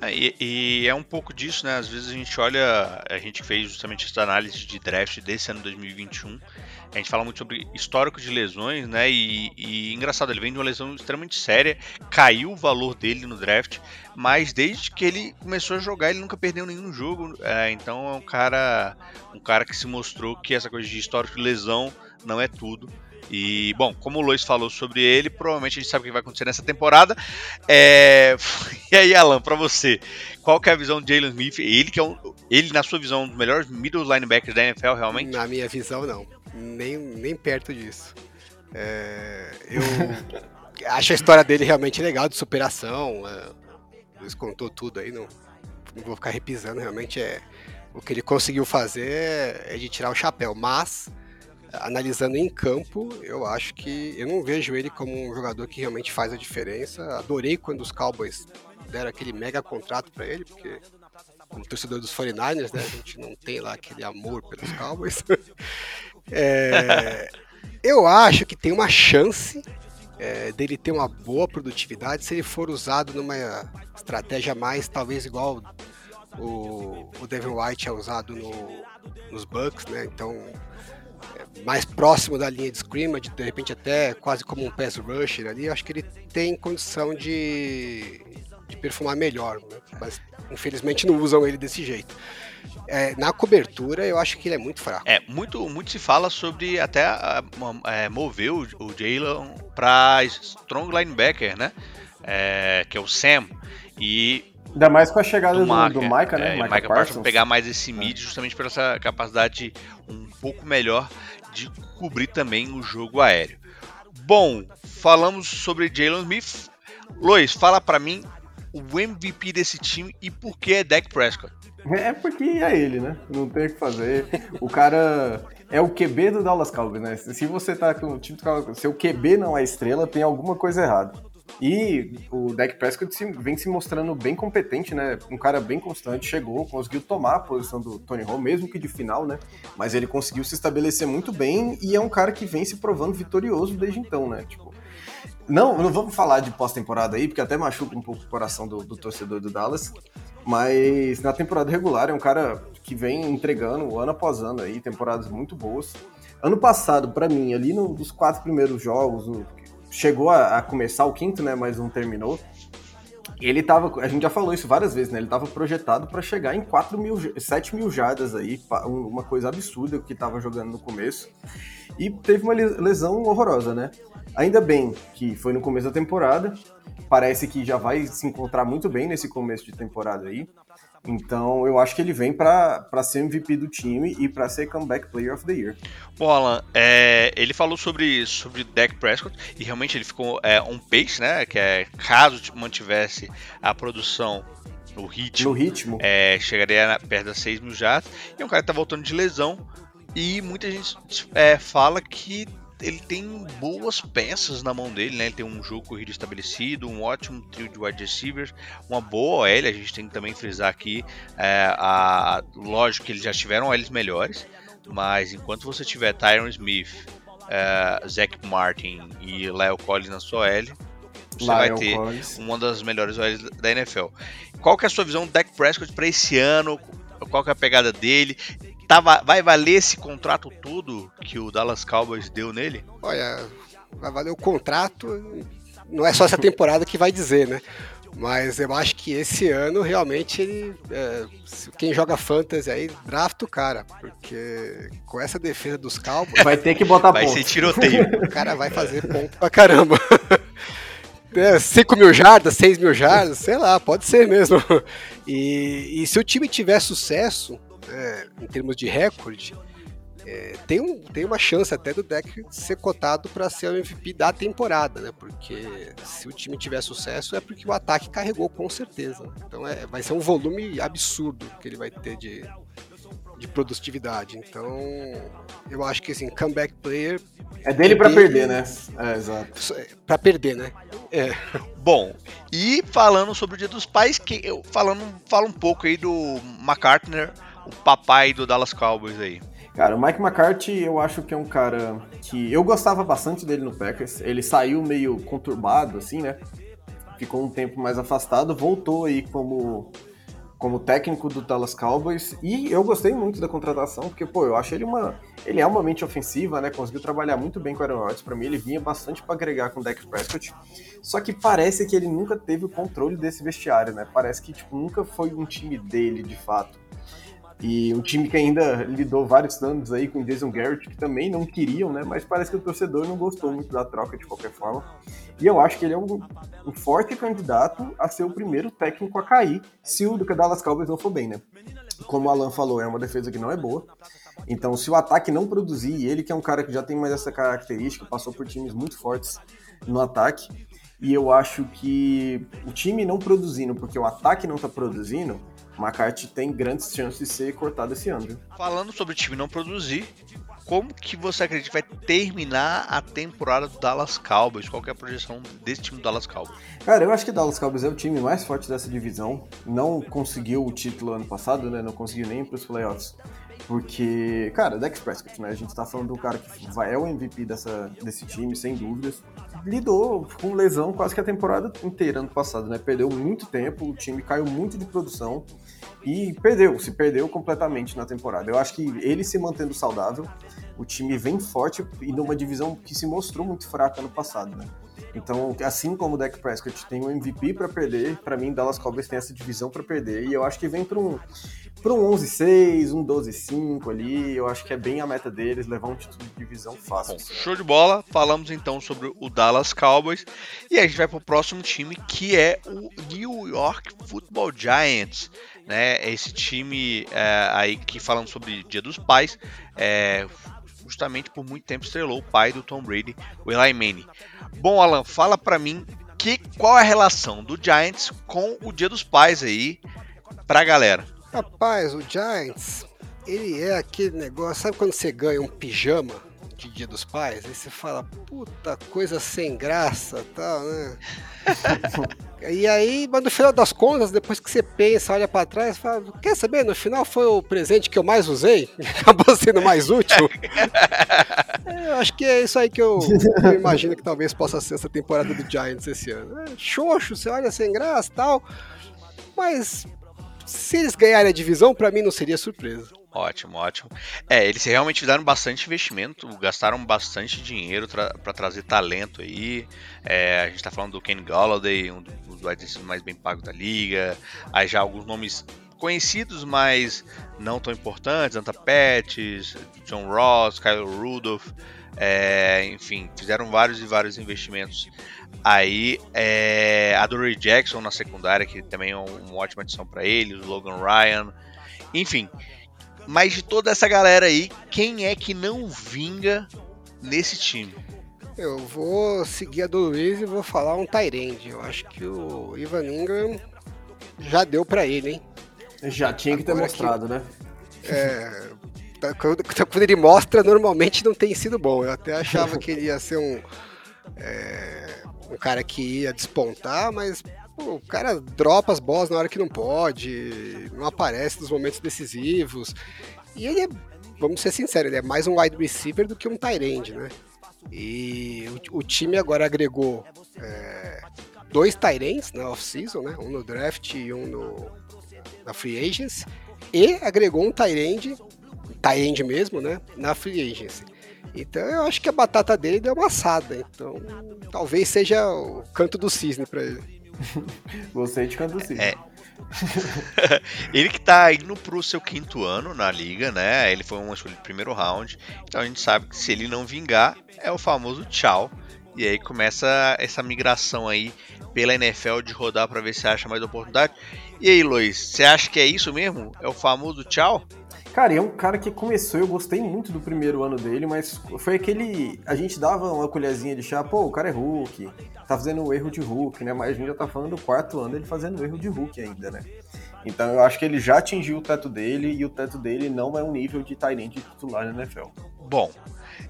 É, e, e, é um pouco disso, né? Às vezes a gente olha, a gente fez justamente essa análise de draft desse ano 2021. A gente fala muito sobre histórico de lesões, né? E, e engraçado, ele vem de uma lesão extremamente séria, caiu o valor dele no draft, mas desde que ele começou a jogar, ele nunca perdeu nenhum jogo. É, então é um cara, um cara que se mostrou que essa coisa de histórico de lesão não é tudo. E, bom, como o Luiz falou sobre ele, provavelmente a gente sabe o que vai acontecer nessa temporada. É... E aí, Alan, para você, qual que é a visão de Jalen Smith? Ele, que é um, ele, na sua visão, um dos melhores middle linebackers da NFL, realmente? Na minha visão, não. Nem, nem perto disso. É... Eu acho a história dele realmente legal, de superação. É... O Luiz contou tudo aí, não, não vou ficar repisando. Realmente, é o que ele conseguiu fazer é de tirar o chapéu. Mas analisando em campo, eu acho que eu não vejo ele como um jogador que realmente faz a diferença. Adorei quando os Cowboys deram aquele mega contrato para ele, porque como torcedor dos 49ers, né, a gente não tem lá aquele amor pelos Cowboys. é, eu acho que tem uma chance é, dele ter uma boa produtividade se ele for usado numa estratégia mais, talvez igual o, o Devin White é usado no, nos Bucks, né? Então mais próximo da linha de scrimmage, de repente até quase como um pass rusher ali, acho que ele tem condição de, de perfumar melhor, né? mas infelizmente não usam ele desse jeito. É, na cobertura, eu acho que ele é muito fraco. É, muito, muito se fala sobre até é, mover o, o Jalen para strong linebacker, né? É, que é o Sam. E Ainda mais com a chegada do, do, do Micah, né? É, Micah, Micah Parsons. pegar mais esse mid justamente por essa capacidade um pouco melhor de cobrir também o jogo aéreo. Bom, falamos sobre Jalen Smith. Lois, fala para mim o MVP desse time e por que é Dak Prescott. É porque é ele, né? Não tem o que fazer. O cara é o QB do Dallas Cowboys, né? Se você tá com o time do seu QB não é estrela, tem alguma coisa errada. E o Dak Prescott vem se mostrando bem competente, né? Um cara bem constante, chegou, conseguiu tomar a posição do Tony Hall, mesmo que de final, né? Mas ele conseguiu se estabelecer muito bem e é um cara que vem se provando vitorioso desde então, né? Tipo, não, não vamos falar de pós-temporada aí, porque até machuca um pouco o coração do, do torcedor do Dallas. Mas na temporada regular é um cara que vem entregando ano após ano aí, temporadas muito boas. Ano passado, para mim, ali nos quatro primeiros jogos, chegou a, a, começar o quinto, né? Mas não terminou. Ele tava, a gente já falou isso várias vezes, né? Ele tava projetado para chegar em 4 mil, 7 mil jardas aí, uma coisa absurda que tava jogando no começo. E teve uma lesão horrorosa, né? Ainda bem que foi no começo da temporada, parece que já vai se encontrar muito bem nesse começo de temporada aí. Então eu acho que ele vem para ser MVP do time e para ser Comeback Player of the Year. Bom, Alan, é, ele falou sobre sobre Dak Prescott e realmente ele ficou é, um pace, né? Que é caso mantivesse a produção no ritmo, no ritmo. É, chegaria perto das 6 mil jardas. E é um cara que tá voltando de lesão e muita gente é, fala que ele tem boas peças na mão dele, né? Ele tem um jogo corrido estabelecido, um ótimo trio de wide receivers, uma boa OL, a gente tem que também frisar aqui, é, a, lógico que eles já tiveram OLs melhores, mas enquanto você tiver Tyron Smith, é, Zach Martin e Lyle Collins na sua OL, você Lyle vai ter Collins. uma das melhores OLs da NFL. Qual que é a sua visão do Dak Prescott para esse ano? Qual que é a pegada dele? Tá, vai valer esse contrato todo que o Dallas Cowboys deu nele? Olha, vai valer o contrato. Não é só essa temporada que vai dizer, né? Mas eu acho que esse ano realmente ele. É, quem joga fantasy aí, drafta o cara. Porque com essa defesa dos Cowboys. Vai ter que botar vai ponto. Vai ser tiroteio. O cara vai fazer ponto pra caramba. É, 5 mil jardas, 6 mil jardas, sei lá, pode ser mesmo. E, e se o time tiver sucesso, é, em termos de recorde, é, tem, um, tem uma chance até do deck ser cotado para ser o MVP da temporada, né? Porque se o time tiver sucesso é porque o ataque carregou com certeza. Então é, vai ser um volume absurdo que ele vai ter de, de produtividade. Então eu acho que assim, comeback player. É dele para perder, né? É, exato. É, para perder, né? É. Bom, e falando sobre o Dia dos Pais, que eu falando, falo um pouco aí do McCartney o papai do Dallas Cowboys aí? Cara, o Mike McCarthy eu acho que é um cara que eu gostava bastante dele no Packers. Ele saiu meio conturbado, assim, né? Ficou um tempo mais afastado, voltou aí como, como técnico do Dallas Cowboys. E eu gostei muito da contratação, porque, pô, eu acho ele uma. Ele é uma mente ofensiva, né? Conseguiu trabalhar muito bem com o Aaron Rodgers. Pra mim, ele vinha bastante para agregar com o Dak Prescott. Só que parece que ele nunca teve o controle desse vestiário, né? Parece que, tipo, nunca foi um time dele, de fato. E um time que ainda lidou vários anos aí com o Jason Garrett, que também não queriam, né? Mas parece que o torcedor não gostou muito da troca de qualquer forma. E eu acho que ele é um, um forte candidato a ser o primeiro técnico a cair se o Dallas Cowboys não for bem, né? Como o Alan falou, é uma defesa que não é boa. Então, se o ataque não produzir, e ele que é um cara que já tem mais essa característica, passou por times muito fortes no ataque, e eu acho que o time não produzindo, porque o ataque não tá produzindo, McCarthy tem grandes chances de ser cortado esse ano. Viu? Falando sobre o time não produzir, como que você acredita que vai terminar a temporada do Dallas Cowboys? Qual é a projeção desse time do Dallas Cowboys? Cara, eu acho que o Dallas Cowboys é o time mais forte dessa divisão. Não conseguiu o título ano passado, né? Não conseguiu nem para os playoffs. Porque, cara, Dex Prescott, né? A gente tá falando do cara que vai, é o MVP dessa, desse time, sem dúvidas. Lidou com lesão quase que a temporada inteira ano passado, né? Perdeu muito tempo, o time caiu muito de produção e perdeu, se perdeu completamente na temporada. Eu acho que ele se mantendo saudável, o time vem forte e numa divisão que se mostrou muito fraca ano passado, né? Então, assim como o Dak Prescott tem um MVP para perder, para mim Dallas Cowboys tem essa divisão para perder e eu acho que vem para um para um 11-6, um 12-5 ali, eu acho que é bem a meta deles levar um título de divisão fácil. Bom, show de bola. Falamos então sobre o Dallas Cowboys e a gente vai para o próximo time que é o New York Football Giants né? Esse time é, aí que falando sobre Dia dos Pais, é, justamente por muito tempo estrelou o pai do Tom Brady, o Eli Manning. Bom, Alan, fala para mim que qual é a relação do Giants com o Dia dos Pais aí pra galera. Rapaz, o Giants, ele é aquele negócio, sabe quando você ganha um pijama de Dia dos Pais? Aí você fala, puta coisa sem graça, tal, né? E aí, mas no final das contas, depois que você pensa, olha para trás, fala, quer saber? No final foi o presente que eu mais usei, acabou sendo mais útil. é, eu acho que é isso aí que eu, eu, imagino que talvez possa ser essa temporada do Giants esse ano. É, xoxo, você olha sem graça tal, mas se eles ganharem a divisão, para mim não seria surpresa. Ótimo, ótimo. É, eles realmente fizeram bastante investimento, gastaram bastante dinheiro para trazer talento aí. É, a gente tá falando do Ken Galladay, um dos wide mais bem pagos da liga. Aí já alguns nomes conhecidos, mas não tão importantes, Anta Pettis, John Ross, Kyle Rudolph, é, enfim, fizeram vários e vários investimentos. Aí é, a Dory Jackson na secundária, que também é uma ótima adição para ele, o Logan Ryan, enfim, mas de toda essa galera aí, quem é que não vinga nesse time? Eu vou seguir a do Luiz e vou falar um Tyrande. Eu acho que o Ivan Ingram já deu para ele, hein? Já tinha que ter Agora mostrado, que, né? É, tá, quando, quando, ele mostra, normalmente não tem sido bom. Eu até achava que ele ia ser um, é, um cara que ia despontar, mas o cara dropa as bolas na hora que não pode, não aparece nos momentos decisivos. E ele é, vamos ser sinceros, ele é mais um wide receiver do que um tight end, né? E o, o time agora agregou é, dois tight ends na off-season, né? Um no draft e um no, na free agency. E agregou um tight end, tight end mesmo, né? Na free agency. Então eu acho que a batata dele deu uma assada. Então talvez seja o canto do cisne para ele. Você de canto sim. É. ele que tá indo pro seu quinto ano na liga, né? Ele foi um escolhido primeiro round. Então a gente sabe que se ele não vingar, é o famoso tchau. E aí começa essa migração aí pela NFL de rodar para ver se acha mais oportunidade. E aí, Luiz, você acha que é isso mesmo? É o famoso tchau? Cara, é um cara que começou, eu gostei muito do primeiro ano dele, mas foi aquele. A gente dava uma colherzinha de chá, pô, o cara é Hulk, tá fazendo um erro de Hulk, né? Mas a gente já tá falando do quarto ano ele fazendo um erro de Hulk ainda, né? Então eu acho que ele já atingiu o teto dele e o teto dele não é um nível de Tyrant titular na NFL. Bom,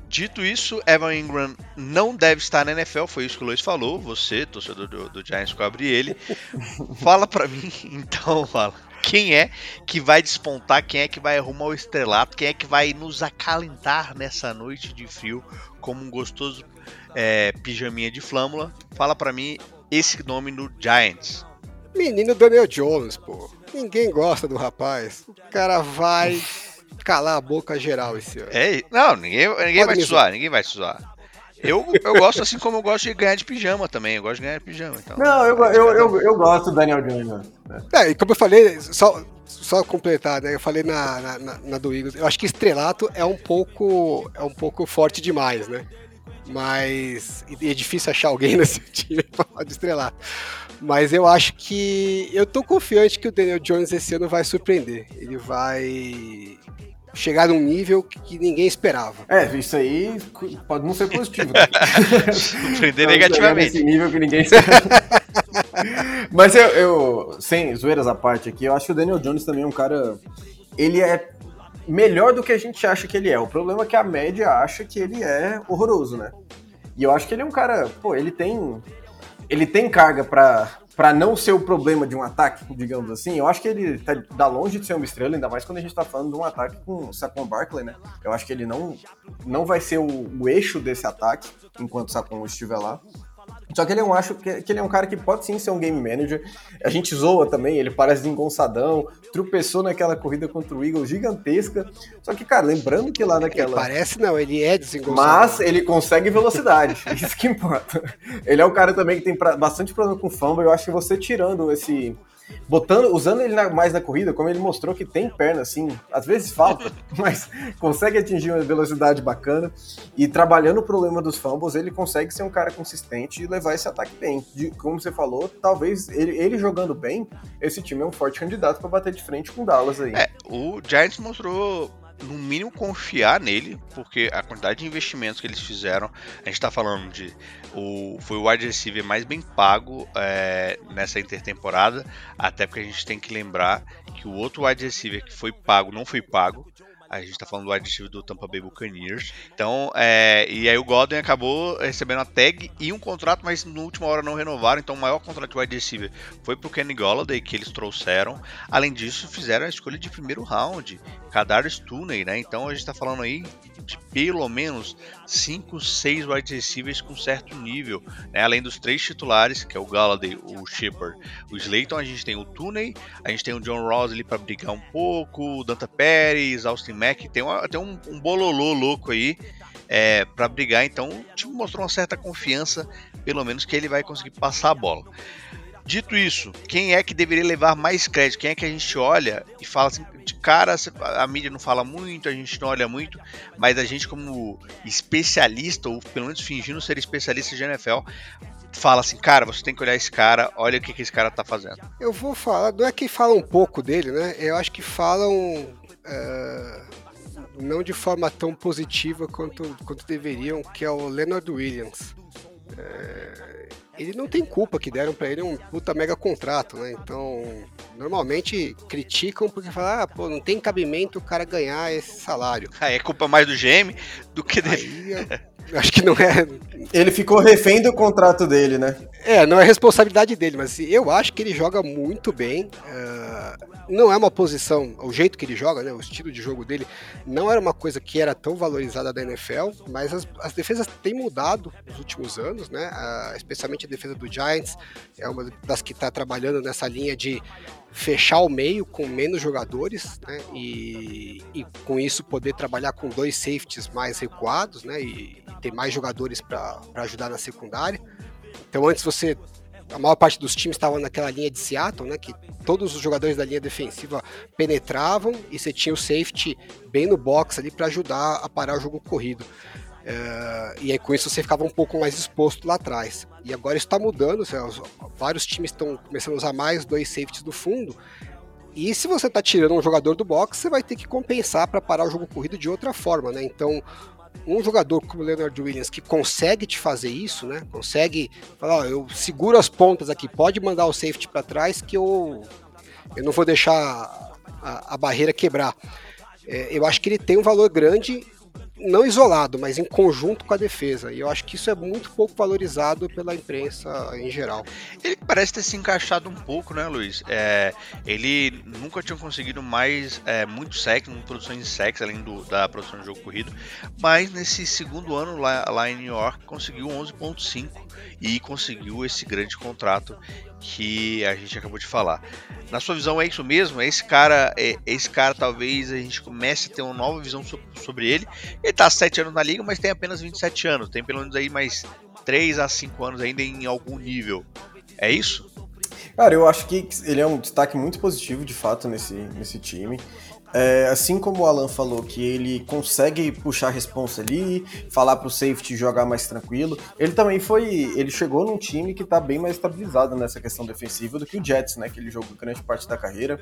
Dito isso, Evan Ingram não deve estar na NFL, foi isso que o Luiz falou. Você, torcedor do, do Giants, cobre ele. Fala para mim, então, fala quem é que vai despontar, quem é que vai arrumar o estrelato, quem é que vai nos acalentar nessa noite de frio como um gostoso é, pijaminha de flâmula. Fala para mim esse nome no Giants. Menino Daniel Jones, pô. Ninguém gosta do rapaz. O cara vai calar a boca geral esse ano. É, não, ninguém, ninguém vai te zoar, ninguém vai te zoar. Eu, eu gosto assim como eu gosto de ganhar de pijama também. Eu gosto de ganhar de pijama. Então. Não, eu, eu, eu, eu gosto do Daniel Jones. Né? É, e como eu falei, só, só completar, né? Eu falei na, na, na, do Eagles. Eu acho que estrelato é um pouco, é um pouco forte demais, né? Mas. E é difícil achar alguém nesse time pra falar de estrelato. Mas eu acho que. Eu tô confiante que o Daniel Jones esse ano vai surpreender. Ele vai chegar num nível que ninguém esperava. É, isso aí pode não ser positivo. Surpreender negativamente. Esse nível que ninguém esperava. Mas eu, eu, sem zoeiras à parte aqui, eu acho que o Daniel Jones também é um cara. Ele é melhor do que a gente acha que ele é. O problema é que a média acha que ele é horroroso, né? E eu acho que ele é um cara, pô, ele tem ele tem carga para para não ser o problema de um ataque, digamos assim, eu acho que ele tá, dá longe de ser uma estrela, ainda mais quando a gente tá falando de um ataque com o Saquon Barkley, né? Eu acho que ele não, não vai ser o, o eixo desse ataque enquanto o Saquon estiver lá. Só que ele é um, acho que, que, ele é um cara que pode sim ser um game manager. A gente zoa também, ele parece desengonçadão, tropeçou naquela corrida contra o Eagles gigantesca. Só que, cara, lembrando que lá naquela. Ele parece não, ele é desengonçadão. Mas ele consegue velocidade, isso que importa. Ele é um cara também que tem pra, bastante problema com fumble. Eu acho que você tirando esse botando, usando ele na, mais na corrida, como ele mostrou que tem perna, assim, às vezes falta, mas consegue atingir uma velocidade bacana. E trabalhando o problema dos fumbles, ele consegue ser um cara consistente e levar esse ataque bem. De, como você falou, talvez ele, ele, jogando bem, esse time é um forte candidato para bater de frente com o Dallas aí. É, o Giants mostrou no mínimo confiar nele, porque a quantidade de investimentos que eles fizeram, a gente está falando de o, foi o wide receiver mais bem pago é, nessa intertemporada, até porque a gente tem que lembrar que o outro wide receiver que foi pago não foi pago, a gente tá falando do receiver do Tampa Bay Buccaneers. Então, é, e aí o Godwin acabou recebendo a tag e um contrato, mas na última hora não renovaram. Então, o maior contrato de wide receiver foi pro Kenny Golladay, que eles trouxeram. Além disso, fizeram a escolha de primeiro round, Kadarius Tooney, né? Então, a gente tá falando aí de pelo menos 5, 6 wide receivers com certo nível, né? Além dos três titulares, que é o Galladay, o Shepard, o Slayton, a gente tem o Tooney, a gente tem o John Ross ali para brigar um pouco, o Danta Pérez, Austin Mack, tem, tem um, um bololô louco aí é, para brigar, então o time mostrou uma certa confiança, pelo menos que ele vai conseguir passar a bola. Dito isso, quem é que deveria levar mais crédito? Quem é que a gente olha e fala assim, de cara, a mídia não fala muito, a gente não olha muito, mas a gente como especialista, ou pelo menos fingindo ser especialista de NFL, fala assim, cara, você tem que olhar esse cara, olha o que, que esse cara tá fazendo. Eu vou falar, não é que falam um pouco dele, né? Eu acho que falam é, não de forma tão positiva quanto, quanto deveriam, que é o Leonard Williams. É, ele não tem culpa que deram para ele um puta mega contrato, né? Então, normalmente criticam porque falam, ah, pô, não tem cabimento o cara ganhar esse salário. Ah, é culpa mais do GM do que dele. Aí, acho que não é. Ele ficou refém do contrato dele, né? É, não é responsabilidade dele, mas eu acho que ele joga muito bem. Uh, não é uma posição, o jeito que ele joga, né, o estilo de jogo dele, não era uma coisa que era tão valorizada da NFL, mas as, as defesas têm mudado nos últimos anos, né, uh, especialmente a defesa do Giants, é uma das que está trabalhando nessa linha de fechar o meio com menos jogadores, né, e, e com isso poder trabalhar com dois safeties mais recuados, né, e, e ter mais jogadores para ajudar na secundária. Então antes você a maior parte dos times estavam naquela linha de Seattle, né, que todos os jogadores da linha defensiva penetravam e você tinha o safety bem no box ali para ajudar a parar o jogo corrido. Uh, e aí com isso você ficava um pouco mais exposto lá atrás. E agora isso está mudando, vários times estão começando a usar mais dois safeties do fundo. E se você está tirando um jogador do box, você vai ter que compensar para parar o jogo corrido de outra forma, né? Então um jogador como o Leonard Williams que consegue te fazer isso, né? Consegue falar, eu seguro as pontas aqui, pode mandar o safety para trás que eu eu não vou deixar a, a barreira quebrar. É, eu acho que ele tem um valor grande não isolado, mas em conjunto com a defesa. E eu acho que isso é muito pouco valorizado pela imprensa em geral. Ele parece ter se encaixado um pouco, né, Luiz? É, ele nunca tinha conseguido mais é, muito sexo, produções de sexo, além do, da produção de jogo corrido, mas nesse segundo ano lá, lá em New York conseguiu 11.5 e conseguiu esse grande contrato que a gente acabou de falar. Na sua visão é isso mesmo? É esse cara, é, esse cara talvez a gente comece a ter uma nova visão sobre ele. Ele está há 7 anos na liga, mas tem apenas 27 anos. Tem pelo menos aí mais 3 a 5 anos ainda em algum nível. É isso? Cara, eu acho que ele é um destaque muito positivo de fato nesse, nesse time. É, assim como o Alan falou que ele consegue puxar a responsa ali, falar pro safety jogar mais tranquilo, ele também foi. Ele chegou num time que tá bem mais estabilizado nessa questão defensiva do que o Jets, né? Que ele jogou grande parte da carreira.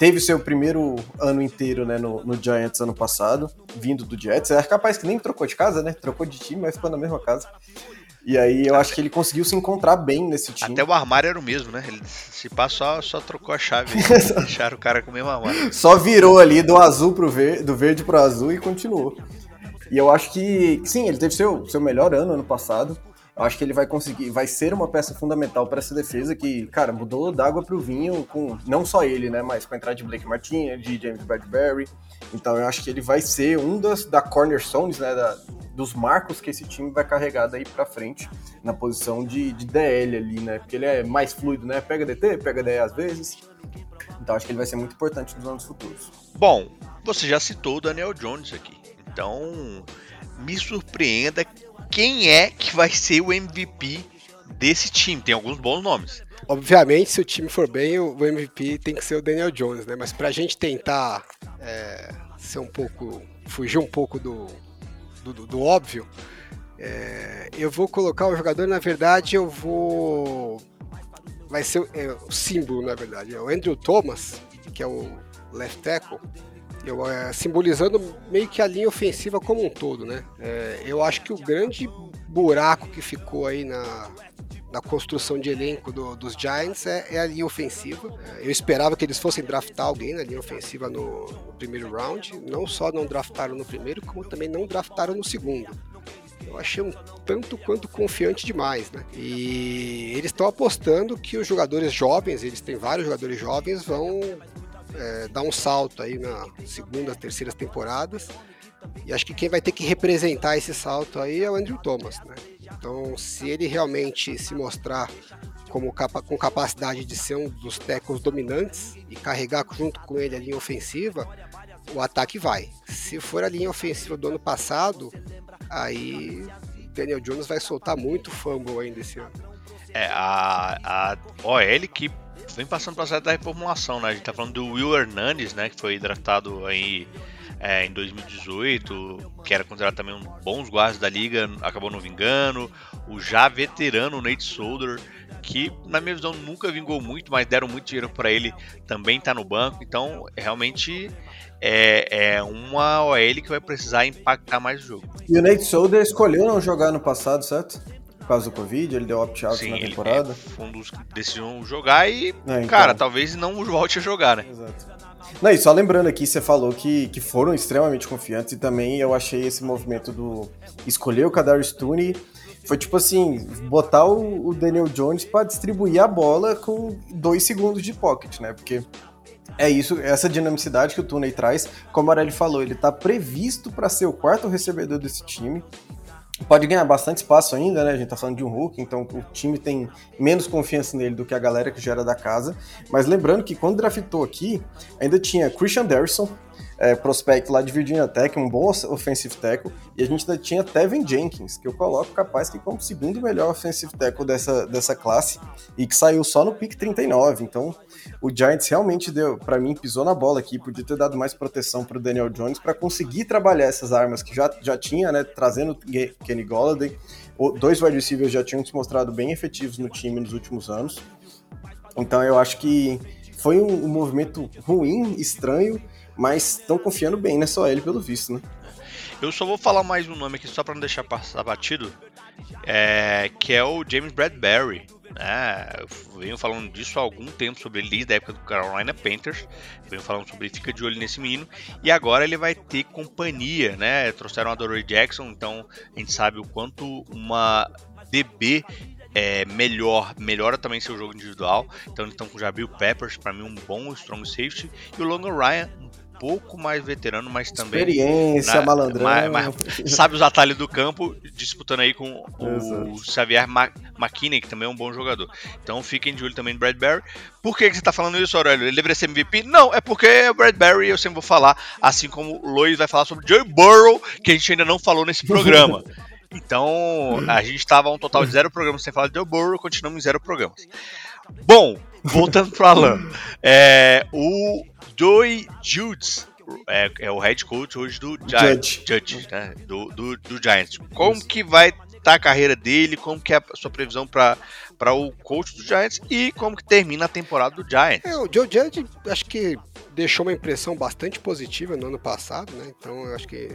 Teve seu primeiro ano inteiro né, no, no Giants ano passado, vindo do Jets. É capaz que nem trocou de casa, né? Trocou de time, mas ficou na mesma casa. E aí eu acho que ele conseguiu se encontrar bem nesse time. Até o armário era o mesmo, né? Ele se passou, só trocou a chave. deixaram o cara com o mesmo armário. Só virou ali do azul pro verde, do verde pro azul e continuou. E eu acho que, sim, ele teve seu, seu melhor ano ano passado. Acho que ele vai conseguir, vai ser uma peça fundamental para essa defesa que, cara, mudou d'água para o vinho com não só ele, né, mas com a entrada de Blake Martinez, de James Bradbury. Então eu acho que ele vai ser um das da cornerstones, né, da, dos marcos que esse time vai carregar daí para frente na posição de, de DL ali, né? Porque ele é mais fluido, né? Pega DT, pega DE às vezes. Então acho que ele vai ser muito importante nos anos futuros. Bom, você já citou o Daniel Jones aqui. Então, me surpreenda quem é que vai ser o MVP desse time. Tem alguns bons nomes. Obviamente, se o time for bem, o MVP tem que ser o Daniel Jones, né? Mas pra gente tentar é, ser um pouco. fugir um pouco do, do, do óbvio, é, eu vou colocar o jogador, na verdade, eu vou. Vai ser é, o símbolo, na verdade. É o Andrew Thomas, que é o left tackle. Eu, é, simbolizando meio que a linha ofensiva como um todo, né? É, eu acho que o grande buraco que ficou aí na, na construção de elenco do, dos Giants é, é, a linha ofensiva. É, eu esperava que eles fossem draftar alguém na linha ofensiva no, no, primeiro round. Não só não draftaram no primeiro, como também não draftaram no segundo. Eu achei um tanto quanto confiante demais, né? E eles estão apostando que os jogadores jovens, eles têm vários jogadores jovens, vão é, dar um salto aí na segunda, terceira temporadas. E acho que quem vai ter que representar esse salto aí é o Andrew Thomas, né? Então, se ele realmente se mostrar como capa com capacidade de ser um dos tecos dominantes e carregar junto com ele a linha ofensiva, o ataque vai. Se for a linha ofensiva do ano passado, aí Daniel Jones vai soltar muito fumble ainda esse ano. É, a, a OL que vem passando por processo da reformulação, né? A gente tá falando do Will Hernandez, né? Que foi draftado aí é, em 2018, que era considerado também um bons guardas da liga, acabou não vingando. O já veterano Nate Solder, que na minha visão nunca vingou muito, mas deram muito dinheiro para ele, também está no banco. Então, realmente é, é uma OL que vai precisar impactar mais o jogo. E o Nate Solder escolheu não jogar no passado, certo? Por causa do Covid, ele deu opt-out na temporada. Ele foi um dos que decidiram jogar e, é, então... cara, talvez não volte a jogar, né? Exato. Não, e só lembrando aqui, você falou que, que foram extremamente confiantes e também eu achei esse movimento do escolher o Kadarius Tooney foi tipo assim, botar o, o Daniel Jones para distribuir a bola com dois segundos de pocket, né? Porque é isso, essa dinamicidade que o Tooney traz, como a Arely falou, ele tá previsto para ser o quarto recebedor desse time pode ganhar bastante espaço ainda, né? A gente tá falando de um Hulk, então o time tem menos confiança nele do que a galera que já era da casa. Mas lembrando que quando draftou aqui, ainda tinha Christian Derrisson, é, prospect lá de Virginia Tech, um bom offensive tackle, e a gente ainda tinha Tevin Jenkins, que eu coloco capaz que como segundo melhor offensive tackle dessa, dessa classe, e que saiu só no pick 39. Então, o Giants realmente deu, para mim, pisou na bola aqui, podia ter dado mais proteção para o Daniel Jones para conseguir trabalhar essas armas que já, já tinha, né, trazendo Kenny Golladay. Dois wide receivers já tinham se mostrado bem efetivos no time nos últimos anos. Então, eu acho que foi um, um movimento ruim, estranho, mas estão confiando bem nessa OL pelo visto, né? Eu só vou falar mais um nome aqui só para não deixar passar batido, é, que é o James Bradbury. Né? Eu venho falando disso há algum tempo sobre ele, desde a época do Carolina Panthers. Venho falando sobre ele, fica de olho nesse menino. E agora ele vai ter companhia, né? Trouxeram a Dory Jackson, então a gente sabe o quanto uma DB é, melhor, melhora também seu jogo individual. Então eles estão com o Jabril Peppers, para mim um bom strong safety, e o Logan Ryan, pouco mais veterano, mas também. Experiência, na, malandrão. Mais, mais, sabe os atalhos do campo, disputando aí com o Xavier McKinney, que também é um bom jogador. Então fiquem de olho também no Bradbury. Por que, que você está falando isso, Aurélio? Ele deveria ser MVP? Não, é porque é o Bradbury eu sempre vou falar, assim como o Lois vai falar sobre Joe Burrow, que a gente ainda não falou nesse programa. Então, a gente estava um total de zero programas sem falar de Joe Burrow, continuamos em zero programas. Bom, voltando para Alan. É, o Joey Judes é, é, o head coach hoje do Giants, Judge, Judge né, do, do, do, Giants. Como que vai estar tá a carreira dele? Como que é a sua previsão para para o coach do Giants e como que termina a temporada do Giants? É, o Joe Judge acho que deixou uma impressão bastante positiva no ano passado, né? Então eu acho que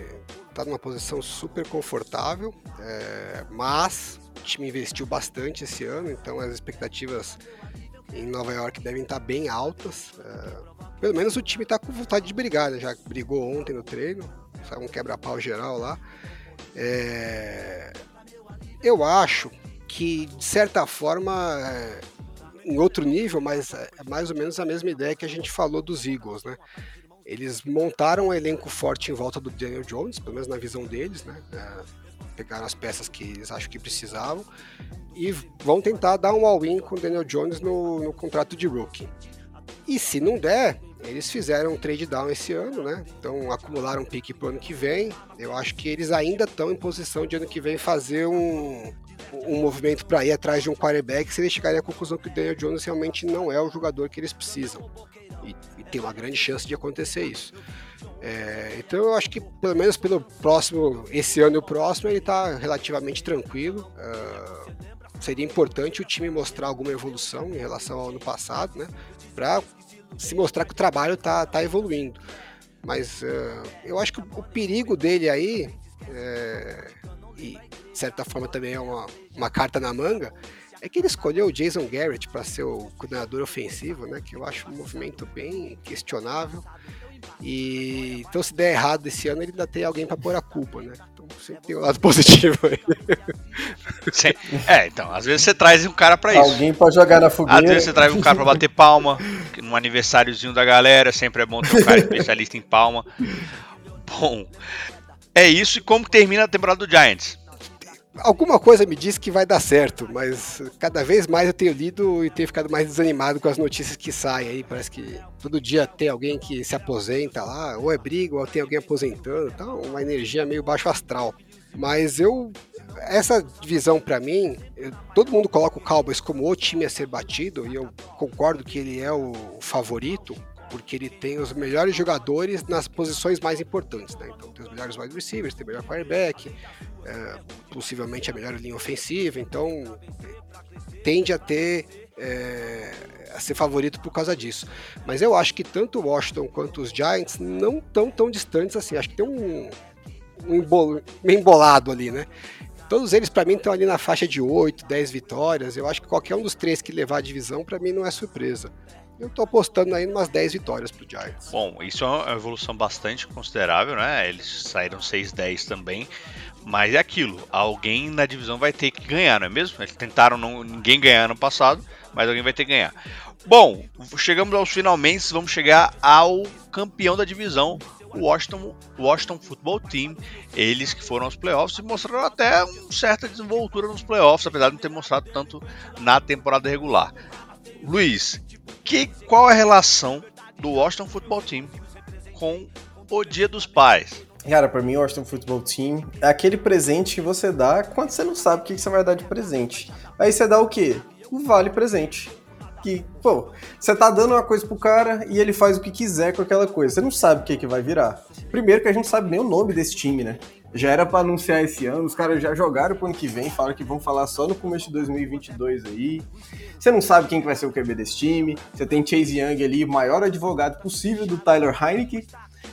está numa posição super confortável, é, mas o time investiu bastante esse ano, então as expectativas em Nova York devem estar bem altas. É, pelo menos o time está com vontade de brigar, né? já brigou ontem no treino, saiu um quebra-pau geral lá. É, eu acho que, de certa forma, é, em outro nível, mas é mais ou menos a mesma ideia que a gente falou dos Eagles, né? Eles montaram um elenco forte em volta do Daniel Jones, pelo menos na visão deles, né? É, pegaram as peças que eles acham que precisavam e vão tentar dar um all-in com o Daniel Jones no, no contrato de rookie. E se não der, eles fizeram um trade down esse ano, né? Então acumularam um pique pro ano que vem. Eu acho que eles ainda estão em posição de ano que vem fazer um, um movimento para ir atrás de um quarterback se eles chegarem à conclusão que o Daniel Jones realmente não é o jogador que eles precisam. E, e tem uma grande chance de acontecer isso. É, então eu acho que pelo menos pelo próximo, esse ano e o próximo, ele está relativamente tranquilo. Uh, seria importante o time mostrar alguma evolução em relação ao ano passado, né? Para se mostrar que o trabalho tá, tá evoluindo. Mas uh, eu acho que o, perigo dele aí, é, e de certa forma também é uma, uma carta na manga, é que ele escolheu o Jason Garrett para ser o coordenador ofensivo, né? Que eu acho um movimento bem questionável. E então se der errado esse ano, ele ainda tem alguém para pôr a culpa, né? Então sempre tem um lado positivo aí. É, então, às vezes você traz um cara para isso. Alguém para jogar na fogueira. Às vezes você traz um cara para bater palma, num aniversáriozinho da galera, sempre é bom ter um cara especialista em palma. Bom, é isso e como termina a temporada do Giants? Alguma coisa me diz que vai dar certo, mas cada vez mais eu tenho lido e tenho ficado mais desanimado com as notícias que saem aí. Parece que todo dia tem alguém que se aposenta lá, ou é briga, ou tem alguém aposentando, então uma energia meio baixo astral. Mas eu essa divisão para mim, eu, todo mundo coloca o Cowboys como o time a ser batido e eu concordo que ele é o favorito, porque ele tem os melhores jogadores nas posições mais importantes, né? Então tem os melhores wide receivers, tem o melhor quarterback, é, possivelmente a melhor linha ofensiva, então tende a ter é, a ser favorito por causa disso. Mas eu acho que tanto o Washington quanto os Giants não estão tão distantes assim. Acho que tem um, um embol, meio embolado ali, né? Todos eles, para mim, estão ali na faixa de 8, 10 vitórias. Eu acho que qualquer um dos três que levar a divisão, para mim, não é surpresa. Eu tô apostando aí em umas 10 vitórias pro Giants. Bom, isso é uma evolução bastante considerável, né? Eles saíram 6-10 também. Mas é aquilo, alguém na divisão vai ter que ganhar, não é mesmo? Eles tentaram não, ninguém ganhar no passado, mas alguém vai ter que ganhar. Bom, chegamos aos finalmente, vamos chegar ao campeão da divisão, o Washington, Washington Football Team. Eles que foram aos playoffs e mostraram até uma certa desenvoltura nos playoffs, apesar de não ter mostrado tanto na temporada regular. Luiz, que, qual a relação do Washington Football Team com o Dia dos Pais? Cara, pra mim, o Washington Football Team é aquele presente que você dá quando você não sabe o que você vai dar de presente. Aí você dá o quê? O vale presente. Que, pô, você tá dando uma coisa pro cara e ele faz o que quiser com aquela coisa. Você não sabe o que, que vai virar. Primeiro que a gente sabe nem o nome desse time, né? Já era para anunciar esse ano, os caras já jogaram pro ano que vem, falaram que vão falar só no começo de 2022 aí. Você não sabe quem que vai ser o QB desse time. Você tem Chase Young ali, maior advogado possível do Tyler Heineke.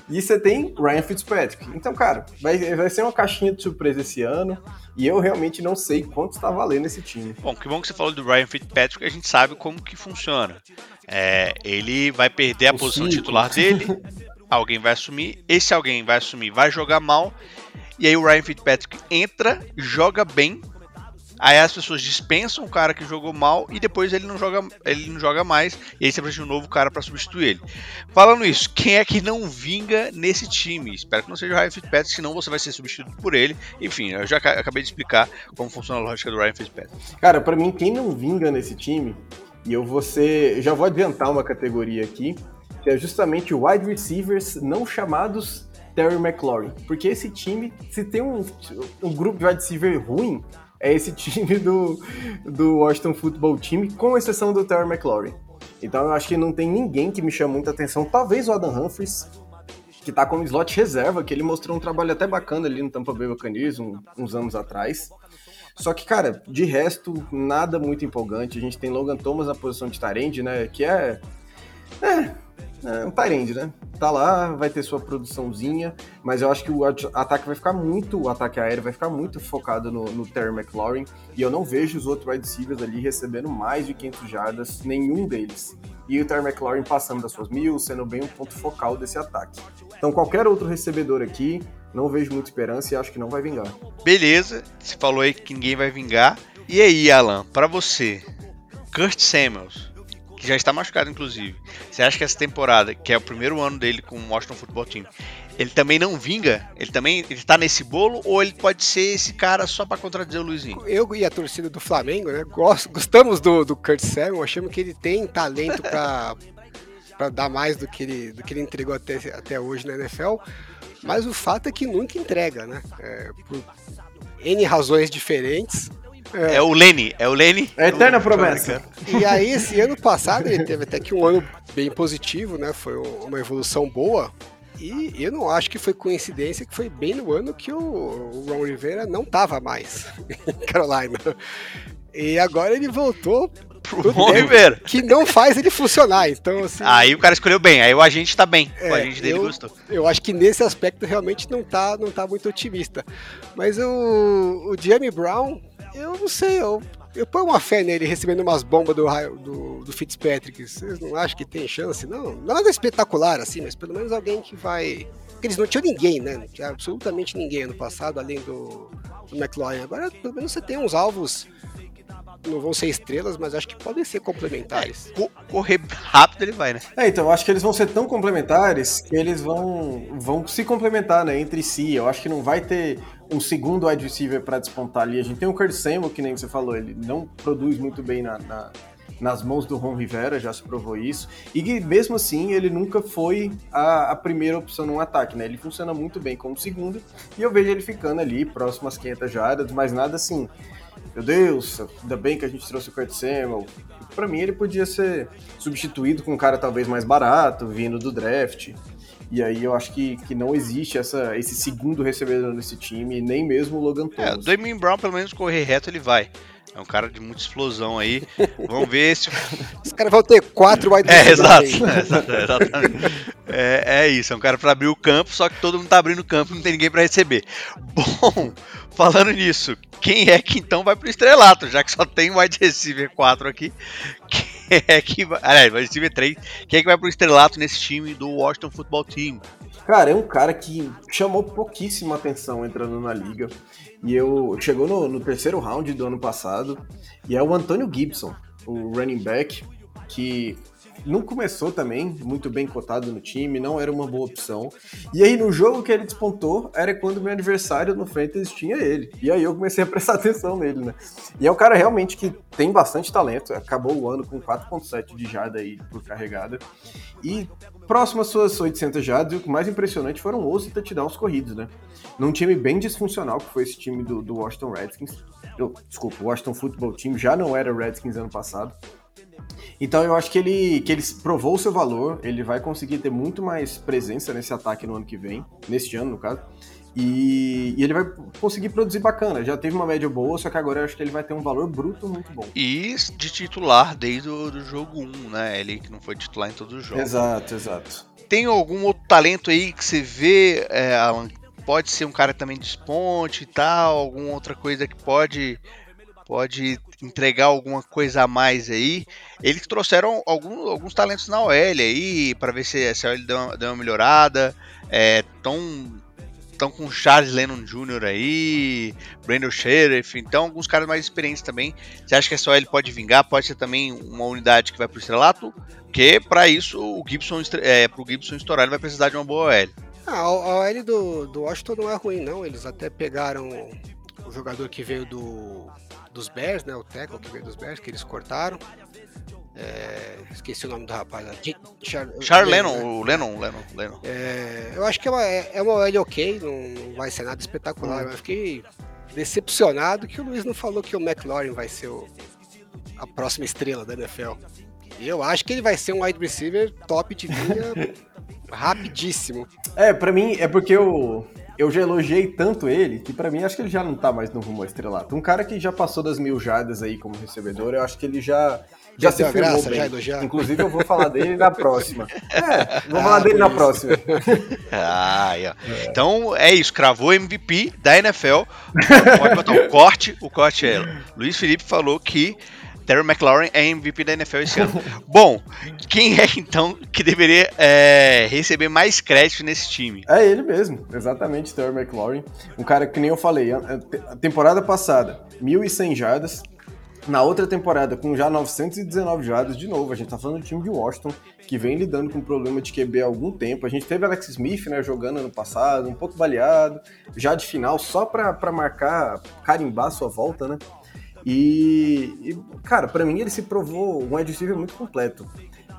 E você tem Ryan Fitzpatrick. Então, cara, vai, vai ser uma caixinha de surpresa esse ano. E eu realmente não sei quanto está valendo esse time. Bom, que bom que você falou do Ryan Fitzpatrick, a gente sabe como que funciona. É, ele vai perder a o posição cinco. titular dele, alguém vai assumir, esse alguém vai assumir, vai jogar mal, e aí o Ryan Fitzpatrick entra, joga bem, Aí as pessoas dispensam o cara que jogou mal e depois ele não joga, ele não joga mais. E aí você precisa de um novo cara para substituir ele. Falando isso, quem é que não vinga nesse time? Espero que não seja o Ryan Fitzpatrick, senão você vai ser substituído por ele. Enfim, eu já acabei de explicar como funciona a lógica do Ryan Fitzpatrick. Cara, para mim, quem não vinga nesse time, e eu vou ser. Já vou adiantar uma categoria aqui, que é justamente wide receivers não chamados Terry McLaurin. Porque esse time, se tem um, um grupo de wide receiver ruim, é esse time do, do Washington Football Team, com exceção do Terry McLaurin. Então eu acho que não tem ninguém que me chama muita atenção. Talvez o Adam Humphries, que tá como slot reserva, que ele mostrou um trabalho até bacana ali no Tampa Bay Buccaneers um, uns anos atrás. Só que, cara, de resto, nada muito empolgante. A gente tem Logan Thomas na posição de Tarend, né? Que é. É, é um Tyrande, né? Tá lá, vai ter sua produçãozinha, mas eu acho que o ataque vai ficar muito, o ataque aéreo vai ficar muito focado no, no Terry McLaurin, e eu não vejo os outros wide receivers ali recebendo mais de 500 jardas, nenhum deles. E o Terry McLaurin passando das suas mil, sendo bem um ponto focal desse ataque. Então qualquer outro recebedor aqui, não vejo muita esperança e acho que não vai vingar. Beleza, você falou aí que ninguém vai vingar. E aí, Alan, para você, Kurt Samuels, que já está machucado inclusive, você acha que essa temporada, que é o primeiro ano dele com o Washington Football Team, ele também não vinga? Ele também ele tá nesse bolo ou ele pode ser esse cara só para contradizer o Luizinho? Eu e a torcida do Flamengo, né, gostamos do, do Kurt Samuel, achamos que ele tem talento para para dar mais do que ele, do que ele entregou até, até hoje na NFL, mas o fato é que nunca entrega, né? É, por N razões diferentes. É, é o Lenny, é o Lenny. É a eterna promessa. E aí, esse ano passado, ele teve até que um ano bem positivo, né? Foi uma evolução boa. E eu não acho que foi coincidência que foi bem no ano que o Ron Rivera não tava mais em Carolina. E agora ele voltou pro Ron Rivera. Que não faz ele funcionar. Então, assim, aí o cara escolheu bem, aí o agente tá bem. É, o agente dele eu, gostou. Eu acho que nesse aspecto realmente não tá, não tá muito otimista. Mas o, o Jamie Brown, eu não sei, eu, eu ponho uma fé nele recebendo umas bombas do, do, do Fitzpatrick. Vocês não acham que tem chance? Não, nada espetacular assim, mas pelo menos alguém que vai. Porque eles não tinham ninguém, né? Não tinha absolutamente ninguém no passado, além do, do McLaurin. Agora, pelo menos você tem uns alvos não vão ser estrelas, mas acho que podem ser complementares. É, correr rápido ele vai, né? É, então, eu acho que eles vão ser tão complementares que eles vão, vão se complementar, né, entre si. Eu acho que não vai ter um segundo wide receiver para despontar ali. A gente tem o Kurt Samuel, que nem você falou, ele não produz muito bem na, na nas mãos do Ron Rivera, já se provou isso. E que, mesmo assim, ele nunca foi a, a, primeira opção num ataque, né? Ele funciona muito bem como segundo, e eu vejo ele ficando ali, próximo às 500 jardas, mas nada assim meu Deus, ainda bem que a gente trouxe o Kurt Samuel. Para mim, ele podia ser substituído com um cara talvez mais barato, vindo do draft. E aí eu acho que, que não existe essa, esse segundo recebedor nesse time, nem mesmo o Logan Thomas. É, o Damien Brown, pelo menos correr reto, ele vai. É um cara de muita explosão aí. Vamos ver se. Os caras vão ter quatro wide É, exato. É, exatamente. É, é, isso, é um cara para abrir o campo, só que todo mundo tá abrindo o campo e não tem ninguém para receber. Bom, falando nisso, quem é que então vai pro estrelato? Já que só tem wide receiver 4 aqui. Quem é que vai. Aliás, wide receiver 3. Quem é que vai pro estrelato nesse time do Washington Football Team? Cara, é um cara que chamou pouquíssima atenção entrando na liga. E eu chegou no, no terceiro round do ano passado. E é o Antônio Gibson, o running back, que não começou também muito bem cotado no time, não era uma boa opção. E aí no jogo que ele despontou era quando meu aniversário no Fantasy tinha ele. E aí eu comecei a prestar atenção nele, né? E é um cara realmente que tem bastante talento, acabou o ano com 4.7 de jarda aí por carregada. E próximo às suas 800 jardas, e o mais impressionante foram 11 touchdowns corridos, né? Num time bem disfuncional, que foi esse time do, do Washington Redskins. Desculpa, o Washington Football Team já não era Redskins ano passado. Então eu acho que ele, que ele provou o seu valor, ele vai conseguir ter muito mais presença nesse ataque no ano que vem, neste ano no caso, e, e, ele vai conseguir produzir bacana. Já teve uma média boa, só que agora eu acho que ele vai ter um valor bruto muito bom. E de titular desde o do jogo 1, né? Ele que não foi titular em todos os jogos. Exato, exato. Tem algum outro talento aí que você vê, é, Alan, pode ser um cara também de esponte e tal, alguma outra coisa que pode pode entregar alguma coisa a mais aí. Eles trouxeram algum, alguns talentos na OL aí, para ver se, se a OL deu deu uma melhorada. Estão é, tão com Charles Lennon Jr. aí, Brandon Sheriff, então alguns caras mais experientes também. Você acha que essa OL pode vingar? Pode ser também uma unidade que vai pro estrelato? Porque para isso o Gibson, é, pro Gibson estourar ele vai precisar de uma boa OL. Ah, a OL do, do Washington não é ruim não, eles até pegaram o jogador que veio do dos Bears, né? O tackle que veio dos Bears, que eles cortaram. É, esqueci o nome do rapaz. Char, Char Lennon, né? o Lennon, Lennon, Lennon. É, eu acho que é uma, é, é uma OL ok, não vai ser nada espetacular, mas fiquei decepcionado que o Luiz não falou que o McLaurin vai ser o, a próxima estrela da NFL. E eu acho que ele vai ser um wide receiver top de linha rapidíssimo. É, para mim é porque eu, eu já elogiei tanto ele que para mim acho que ele já não tá mais no rumo estrelato. Um cara que já passou das mil jardas aí como recebedor, eu acho que ele já já, já se firmou bem. Já Inclusive eu vou falar dele na próxima. É, vou ah, falar dele na isso. próxima. Ah, é. Então é isso, cravou MVP da NFL. Pode botar o corte, o corte é. Luiz Felipe falou que Terry McLaurin é MVP da NFL esse ano. Bom, quem é então que deveria é, receber mais crédito nesse time? É ele mesmo, exatamente, Terry McLaurin. Um cara que nem eu falei, a temporada passada, 1.100 jardas, Na outra temporada, com já 919 jardas, de novo, a gente tá falando do time de Washington, que vem lidando com um problema de QB há algum tempo. A gente teve Alex Smith, né, jogando ano passado, um pouco baleado, já de final, só para marcar, carimbar sua volta, né? E, e cara, para mim ele se provou um wide receiver muito completo.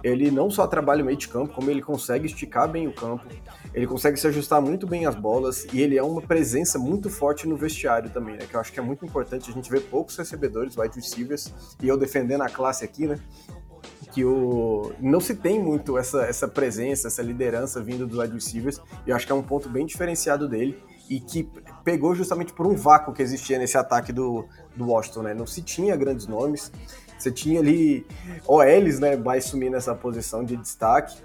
Ele não só trabalha o meio de campo, como ele consegue esticar bem o campo, ele consegue se ajustar muito bem às bolas e ele é uma presença muito forte no vestiário também, né? Que eu acho que é muito importante. A gente vê poucos recebedores, wide receivers, e eu defendendo a classe aqui, né? que o não se tem muito essa, essa presença, essa liderança vindo dos wide receivers, e eu acho que é um ponto bem diferenciado dele e que pegou justamente por um vácuo que existia nesse ataque do, do Washington, né? Não se tinha grandes nomes, você tinha ali OLs, né, mais sumindo nessa posição de destaque,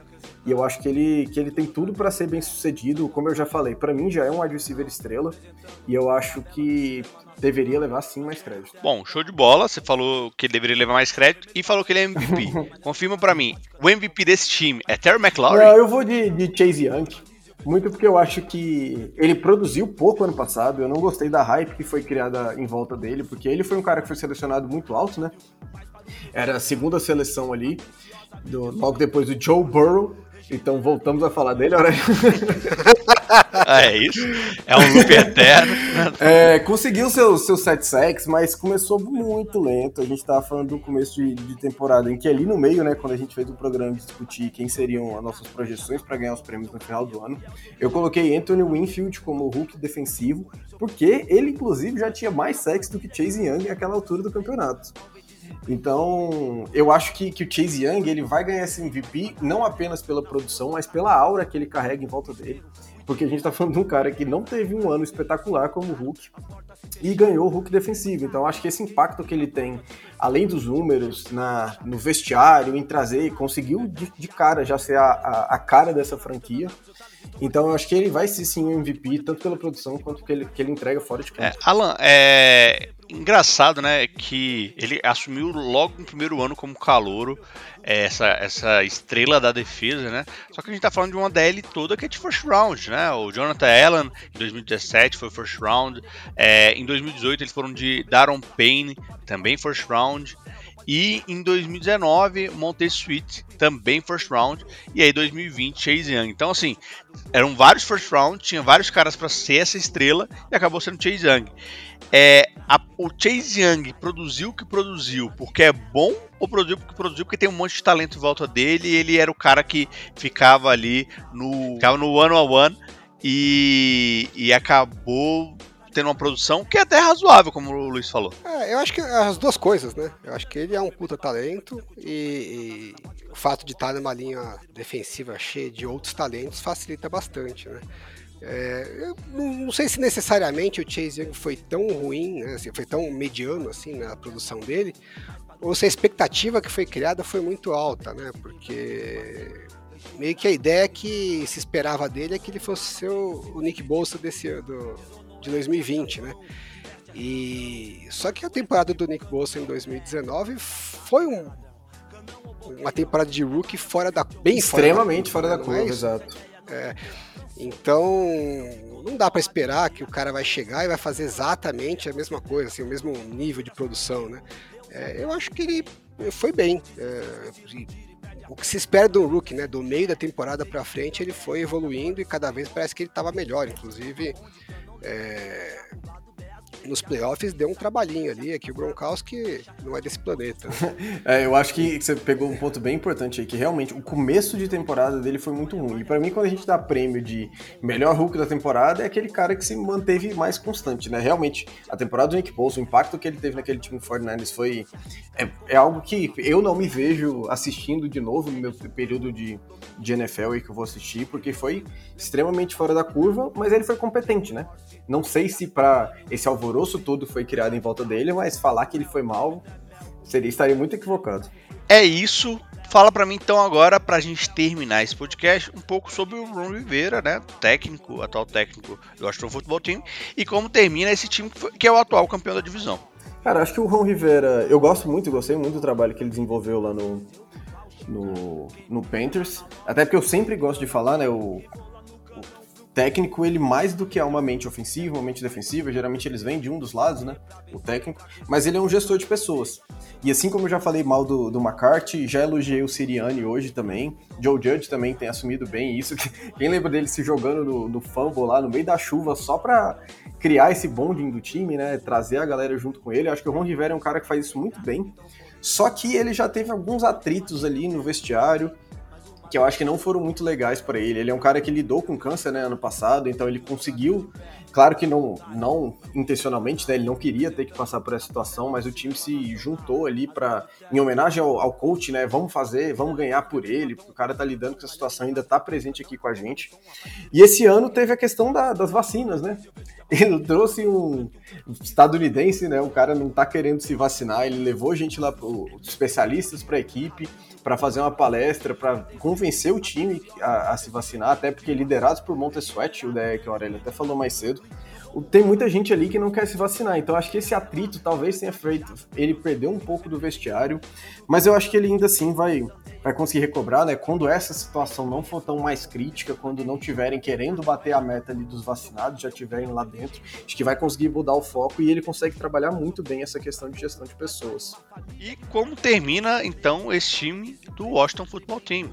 e eu acho que ele, que ele tem tudo para ser bem sucedido. Como eu já falei, para mim já é um wide receiver estrela. E eu acho que deveria levar sim mais crédito. Bom, show de bola. Você falou que ele deveria levar mais crédito e falou que ele é MVP. Confirma para mim, o MVP desse time é Terry McLaurin? Não, eu vou de, de Chase Young. Muito porque eu acho que ele produziu pouco ano passado. Eu não gostei da hype que foi criada em volta dele, porque ele foi um cara que foi selecionado muito alto, né? Era a segunda seleção ali, do, logo depois do Joe Burrow. Então voltamos a falar dele, olha ah, é isso? É um loop eterno. É, conseguiu seus, seus sete sacks, mas começou muito lento. A gente estava falando do começo de, de, temporada, em que ali no meio, né, quando a gente fez o programa discutir quem seriam as nossas projeções para ganhar os prêmios no final do ano, eu coloquei Anthony Winfield como Hulk defensivo, porque ele, inclusive, já tinha mais sacks do que Chase Young naquela altura do campeonato. Então, eu acho que, que o Chase Young ele vai ganhar esse MVP não apenas pela produção, mas pela aura que ele carrega em volta dele. Porque a gente tá falando de um cara que não teve um ano espetacular como o Hulk e ganhou o Hulk defensivo. Então, acho que esse impacto que ele tem, além dos números, na, no vestiário, em trazer, conseguiu de, de cara já ser a, a, a cara dessa franquia. Então eu acho que ele vai ser sim um MVP, tanto pela produção quanto que ele, que ele entrega fora de campo. É, Alan, é engraçado, né, que ele assumiu logo no primeiro ano como calouro, é, essa, essa estrela da defesa, né? Só que a gente tá falando de uma DL toda que é de first round, né? O Jonathan Allen em 2017 foi first round, é, em 2018 eles foram de Daron Payne, também first round. E em 2019, Montez Sweet, também first round. E aí 2020, Chase Young. Então, assim, eram vários first round, tinha vários caras para ser essa estrela e acabou sendo Chase Young. É, a, o Chase Young produziu o que produziu porque é bom ou produziu porque produziu porque tem um monte de talento em volta dele e ele era o cara que ficava ali no, ficava no one on one e, e acabou tendo uma produção que é até razoável, como o Luiz falou. É, eu acho que as duas coisas, né? Eu acho que ele é um puta talento e, e o fato de estar numa linha defensiva cheia de outros talentos facilita bastante, né? É, eu não, não, sei se necessariamente o Chase Young foi tão ruim, né, assim, foi tão mediano assim na produção dele, ou se a expectativa que foi criada foi muito alta, né? Porque meio que a ideia que se esperava dele é que ele fosse ser o, o Nick Bolsa desse do, de 2020, né? E só que a temporada do Nick Bolsa em 2019 foi um, uma temporada de rookie fora da bem extremamente fora da curva, curva exato. É, então não dá para esperar que o cara vai chegar e vai fazer exatamente a mesma coisa, assim, o mesmo nível de produção, né? É, eu acho que ele foi bem. É, o que se espera do Rook, né? Do meio da temporada para frente, ele foi evoluindo e cada vez parece que ele estava melhor. Inclusive, é, nos playoffs deu um trabalhinho ali, é que o Gronkowski não é desse planeta. é, eu acho que você pegou um ponto bem importante aí, que realmente o começo de temporada dele foi muito ruim. E para mim, quando a gente dá prêmio de melhor Hulk da temporada, é aquele cara que se manteve mais constante, né? Realmente, a temporada do Nick Bosa, o impacto que ele teve naquele time 49ers foi... É, é algo que eu não me vejo assistindo de novo no meu período de, de NFL aí que eu vou assistir, porque foi extremamente fora da curva, mas ele foi competente, né? Não sei se para esse alvoroço todo foi criado em volta dele, mas falar que ele foi mal seria estaria muito equivocado. É isso. Fala para mim então agora pra gente terminar esse podcast um pouco sobre o Ron Rivera, né, técnico, atual técnico do Washington Football Team e como termina esse time que é o atual campeão da divisão. Cara, acho que o Ron Rivera, eu gosto muito, gostei muito do trabalho que ele desenvolveu lá no, no, no Panthers. Até porque eu sempre gosto de falar, né? O, técnico, ele mais do que é uma mente ofensiva, uma mente defensiva, geralmente eles vêm de um dos lados, né? O técnico, mas ele é um gestor de pessoas. E assim como eu já falei mal do, do McCarthy, já elogiei o Siriani hoje também. Joe Judge também tem assumido bem isso. Quem lembra dele se jogando no, no fumble lá no meio da chuva só para criar esse bonding do time, né? Trazer a galera junto com ele. Eu acho que o Ron Rivera é um cara que faz isso muito bem. Só que ele já teve alguns atritos ali no vestiário que eu acho que não foram muito legais para ele. Ele é um cara que lidou com câncer né, ano passado, então ele conseguiu, claro que não, não intencionalmente, né, ele não queria ter que passar por essa situação, mas o time se juntou ali para, em homenagem ao, ao, coach, né, vamos fazer, vamos ganhar por ele, porque o cara tá lidando com essa situação, ainda tá presente aqui com a gente. E esse ano teve a questão da, das vacinas, né? Ele trouxe um estadunidense, né? O cara não tá querendo se vacinar, ele levou gente lá, os especialistas para a equipe, para fazer uma palestra, para convencer o time a, a, se vacinar, até porque liderados por Montessuet, o DE que o Aurélio até falou mais cedo, tem muita gente ali que não quer se vacinar. Então acho que esse atrito talvez tenha feito ele perder um pouco do vestiário, mas eu acho que ele ainda assim vai, vai conseguir recobrar, né? Quando essa situação não for tão mais crítica, quando não tiverem querendo bater a meta ali dos vacinados, já tiverem lá dentro, acho que vai conseguir mudar o foco e ele consegue trabalhar muito bem essa questão de gestão de pessoas. E como termina então esse time do Washington Football Team?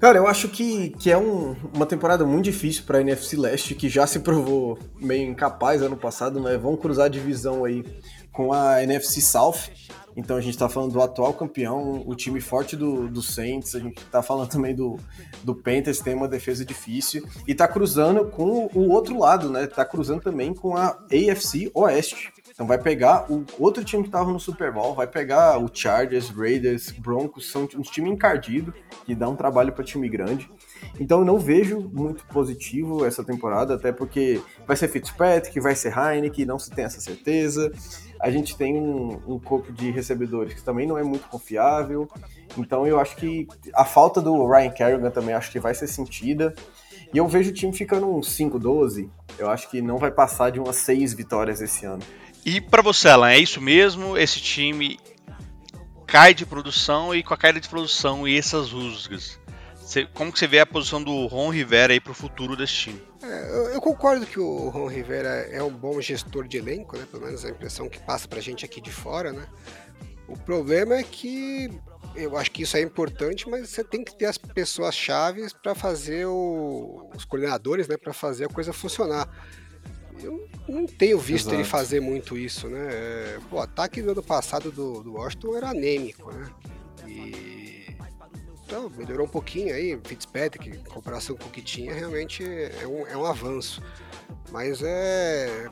Cara, eu acho que, que é um, uma temporada muito difícil para a NFC Leste, que já se provou meio incapaz ano passado, né? Vão cruzar a divisão aí com a NFC South. Então a gente está falando do atual campeão, o time forte do, do Saints, a gente está falando também do, do Panthers, tem uma defesa difícil, e está cruzando com o outro lado, né? Está cruzando também com a AFC Oeste. Então vai pegar o outro time que estava no Super Bowl, vai pegar o Chargers, Raiders, Broncos, são uns times encardidos, que dá um trabalho para time grande. Então eu não vejo muito positivo essa temporada, até porque vai ser Fitzpatrick, vai ser Heineken, não se tem essa certeza. A gente tem um, um corpo de recebedores que também não é muito confiável. Então eu acho que a falta do Ryan Kerrigan também acho que vai ser sentida. E eu vejo o time ficando uns 5-12. Eu acho que não vai passar de umas 6 vitórias esse ano. E para você, Alan, é isso mesmo? Esse time cai de produção e com a queda de produção e essas rusgas, como que você vê a posição do Ron Rivera aí para o futuro desse time? É, eu, eu, concordo que o Ron Rivera é um bom gestor de elenco, né? Pelo menos a impressão que passa para a gente aqui de fora, né? O problema é que eu acho que isso é importante, mas você tem que ter as pessoas chaves para fazer o, os coordenadores, né? Para fazer a coisa funcionar eu não tenho visto Exato. ele fazer muito isso, né? É, o ataque do ano passado do, do Washington era anêmico, né? E. Então, melhorou um pouquinho aí, Fitzpatrick, em comparação com o que tinha, realmente é um, é um avanço. Mas é.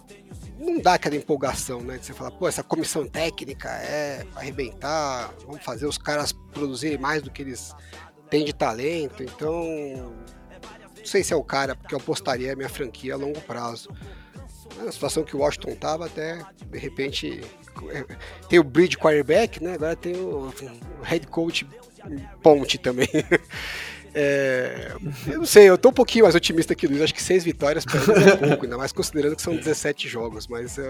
Não dá aquela empolgação, né? De você falar, pô, essa comissão técnica é arrebentar, vamos fazer os caras produzirem mais do que eles têm de talento. Então, não sei se é o cara que eu apostaria a minha franquia a longo prazo a situação que o Washington tava até, de repente, tem o bridge quarterback, né? Agora tem o head coach ponte também. É, eu não sei, eu tô um pouquinho mais otimista que o Luiz. Acho que seis vitórias para eles é pouco, ainda mais considerando que são 17 jogos. Mas uh,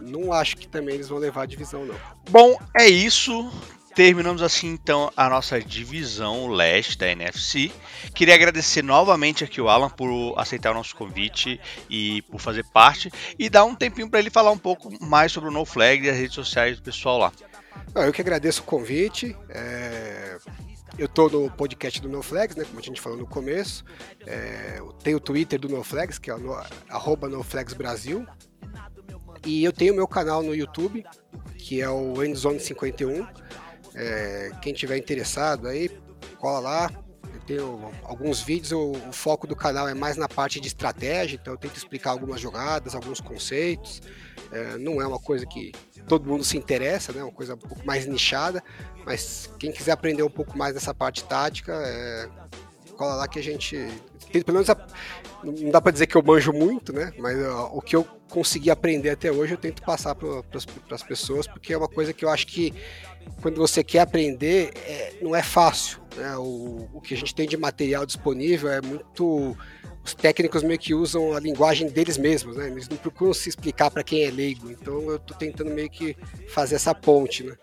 não acho que também eles vão levar a divisão, não. Bom, é isso. Terminamos assim então a nossa divisão leste da NFC. Queria agradecer novamente aqui o Alan por aceitar o nosso convite e por fazer parte e dar um tempinho para ele falar um pouco mais sobre o No Flag e as redes sociais do pessoal lá. Eu que agradeço o convite. É... Eu estou no podcast do NoFlags, né, como a gente falou no começo. É... Tem o Twitter do NoFlags, que é o no... NoFlagsBrasil. E eu tenho meu canal no YouTube, que é o Endzone51. É, quem tiver interessado aí, cola lá. Eu alguns vídeos, o, o, foco do canal é mais na parte de estratégia, então eu tento explicar algumas jogadas, alguns conceitos. É, não é uma coisa que todo mundo se interessa, né? É uma coisa um pouco mais nichada, mas quem quiser aprender um pouco mais dessa parte tática, é, cola lá que a gente. Pelo menos a, não dá para dizer que eu manjo muito, né? Mas ó, o que eu consegui aprender até hoje eu tento passar para as pessoas, porque é uma coisa que eu acho que quando você quer aprender, é, não é fácil. Né? O, o que a gente tem de material disponível é muito. Os técnicos meio que usam a linguagem deles mesmos, né? Eles não procuram se explicar para quem é leigo. Então eu estou tentando meio que fazer essa ponte, né?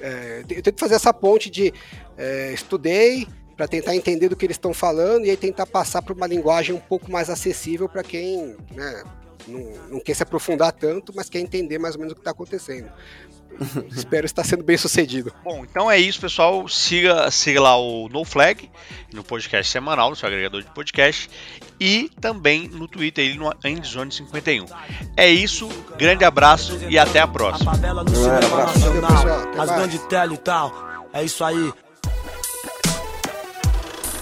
É, eu tento fazer essa ponte de é, estudei, para tentar entender do que eles estão falando e aí tentar passar para uma linguagem um pouco mais acessível para quem né, não, não, quer se aprofundar tanto, mas quer entender mais ou menos o que está acontecendo. Espero estar sendo bem sucedido. Bom, então é isso, pessoal. Siga, siga lá o No Flag no podcast semanal, no seu agregador de podcast, e também no Twitter, ele no Endzone51. É isso, grande abraço e até a próxima. As grandes tele e tal. É isso aí.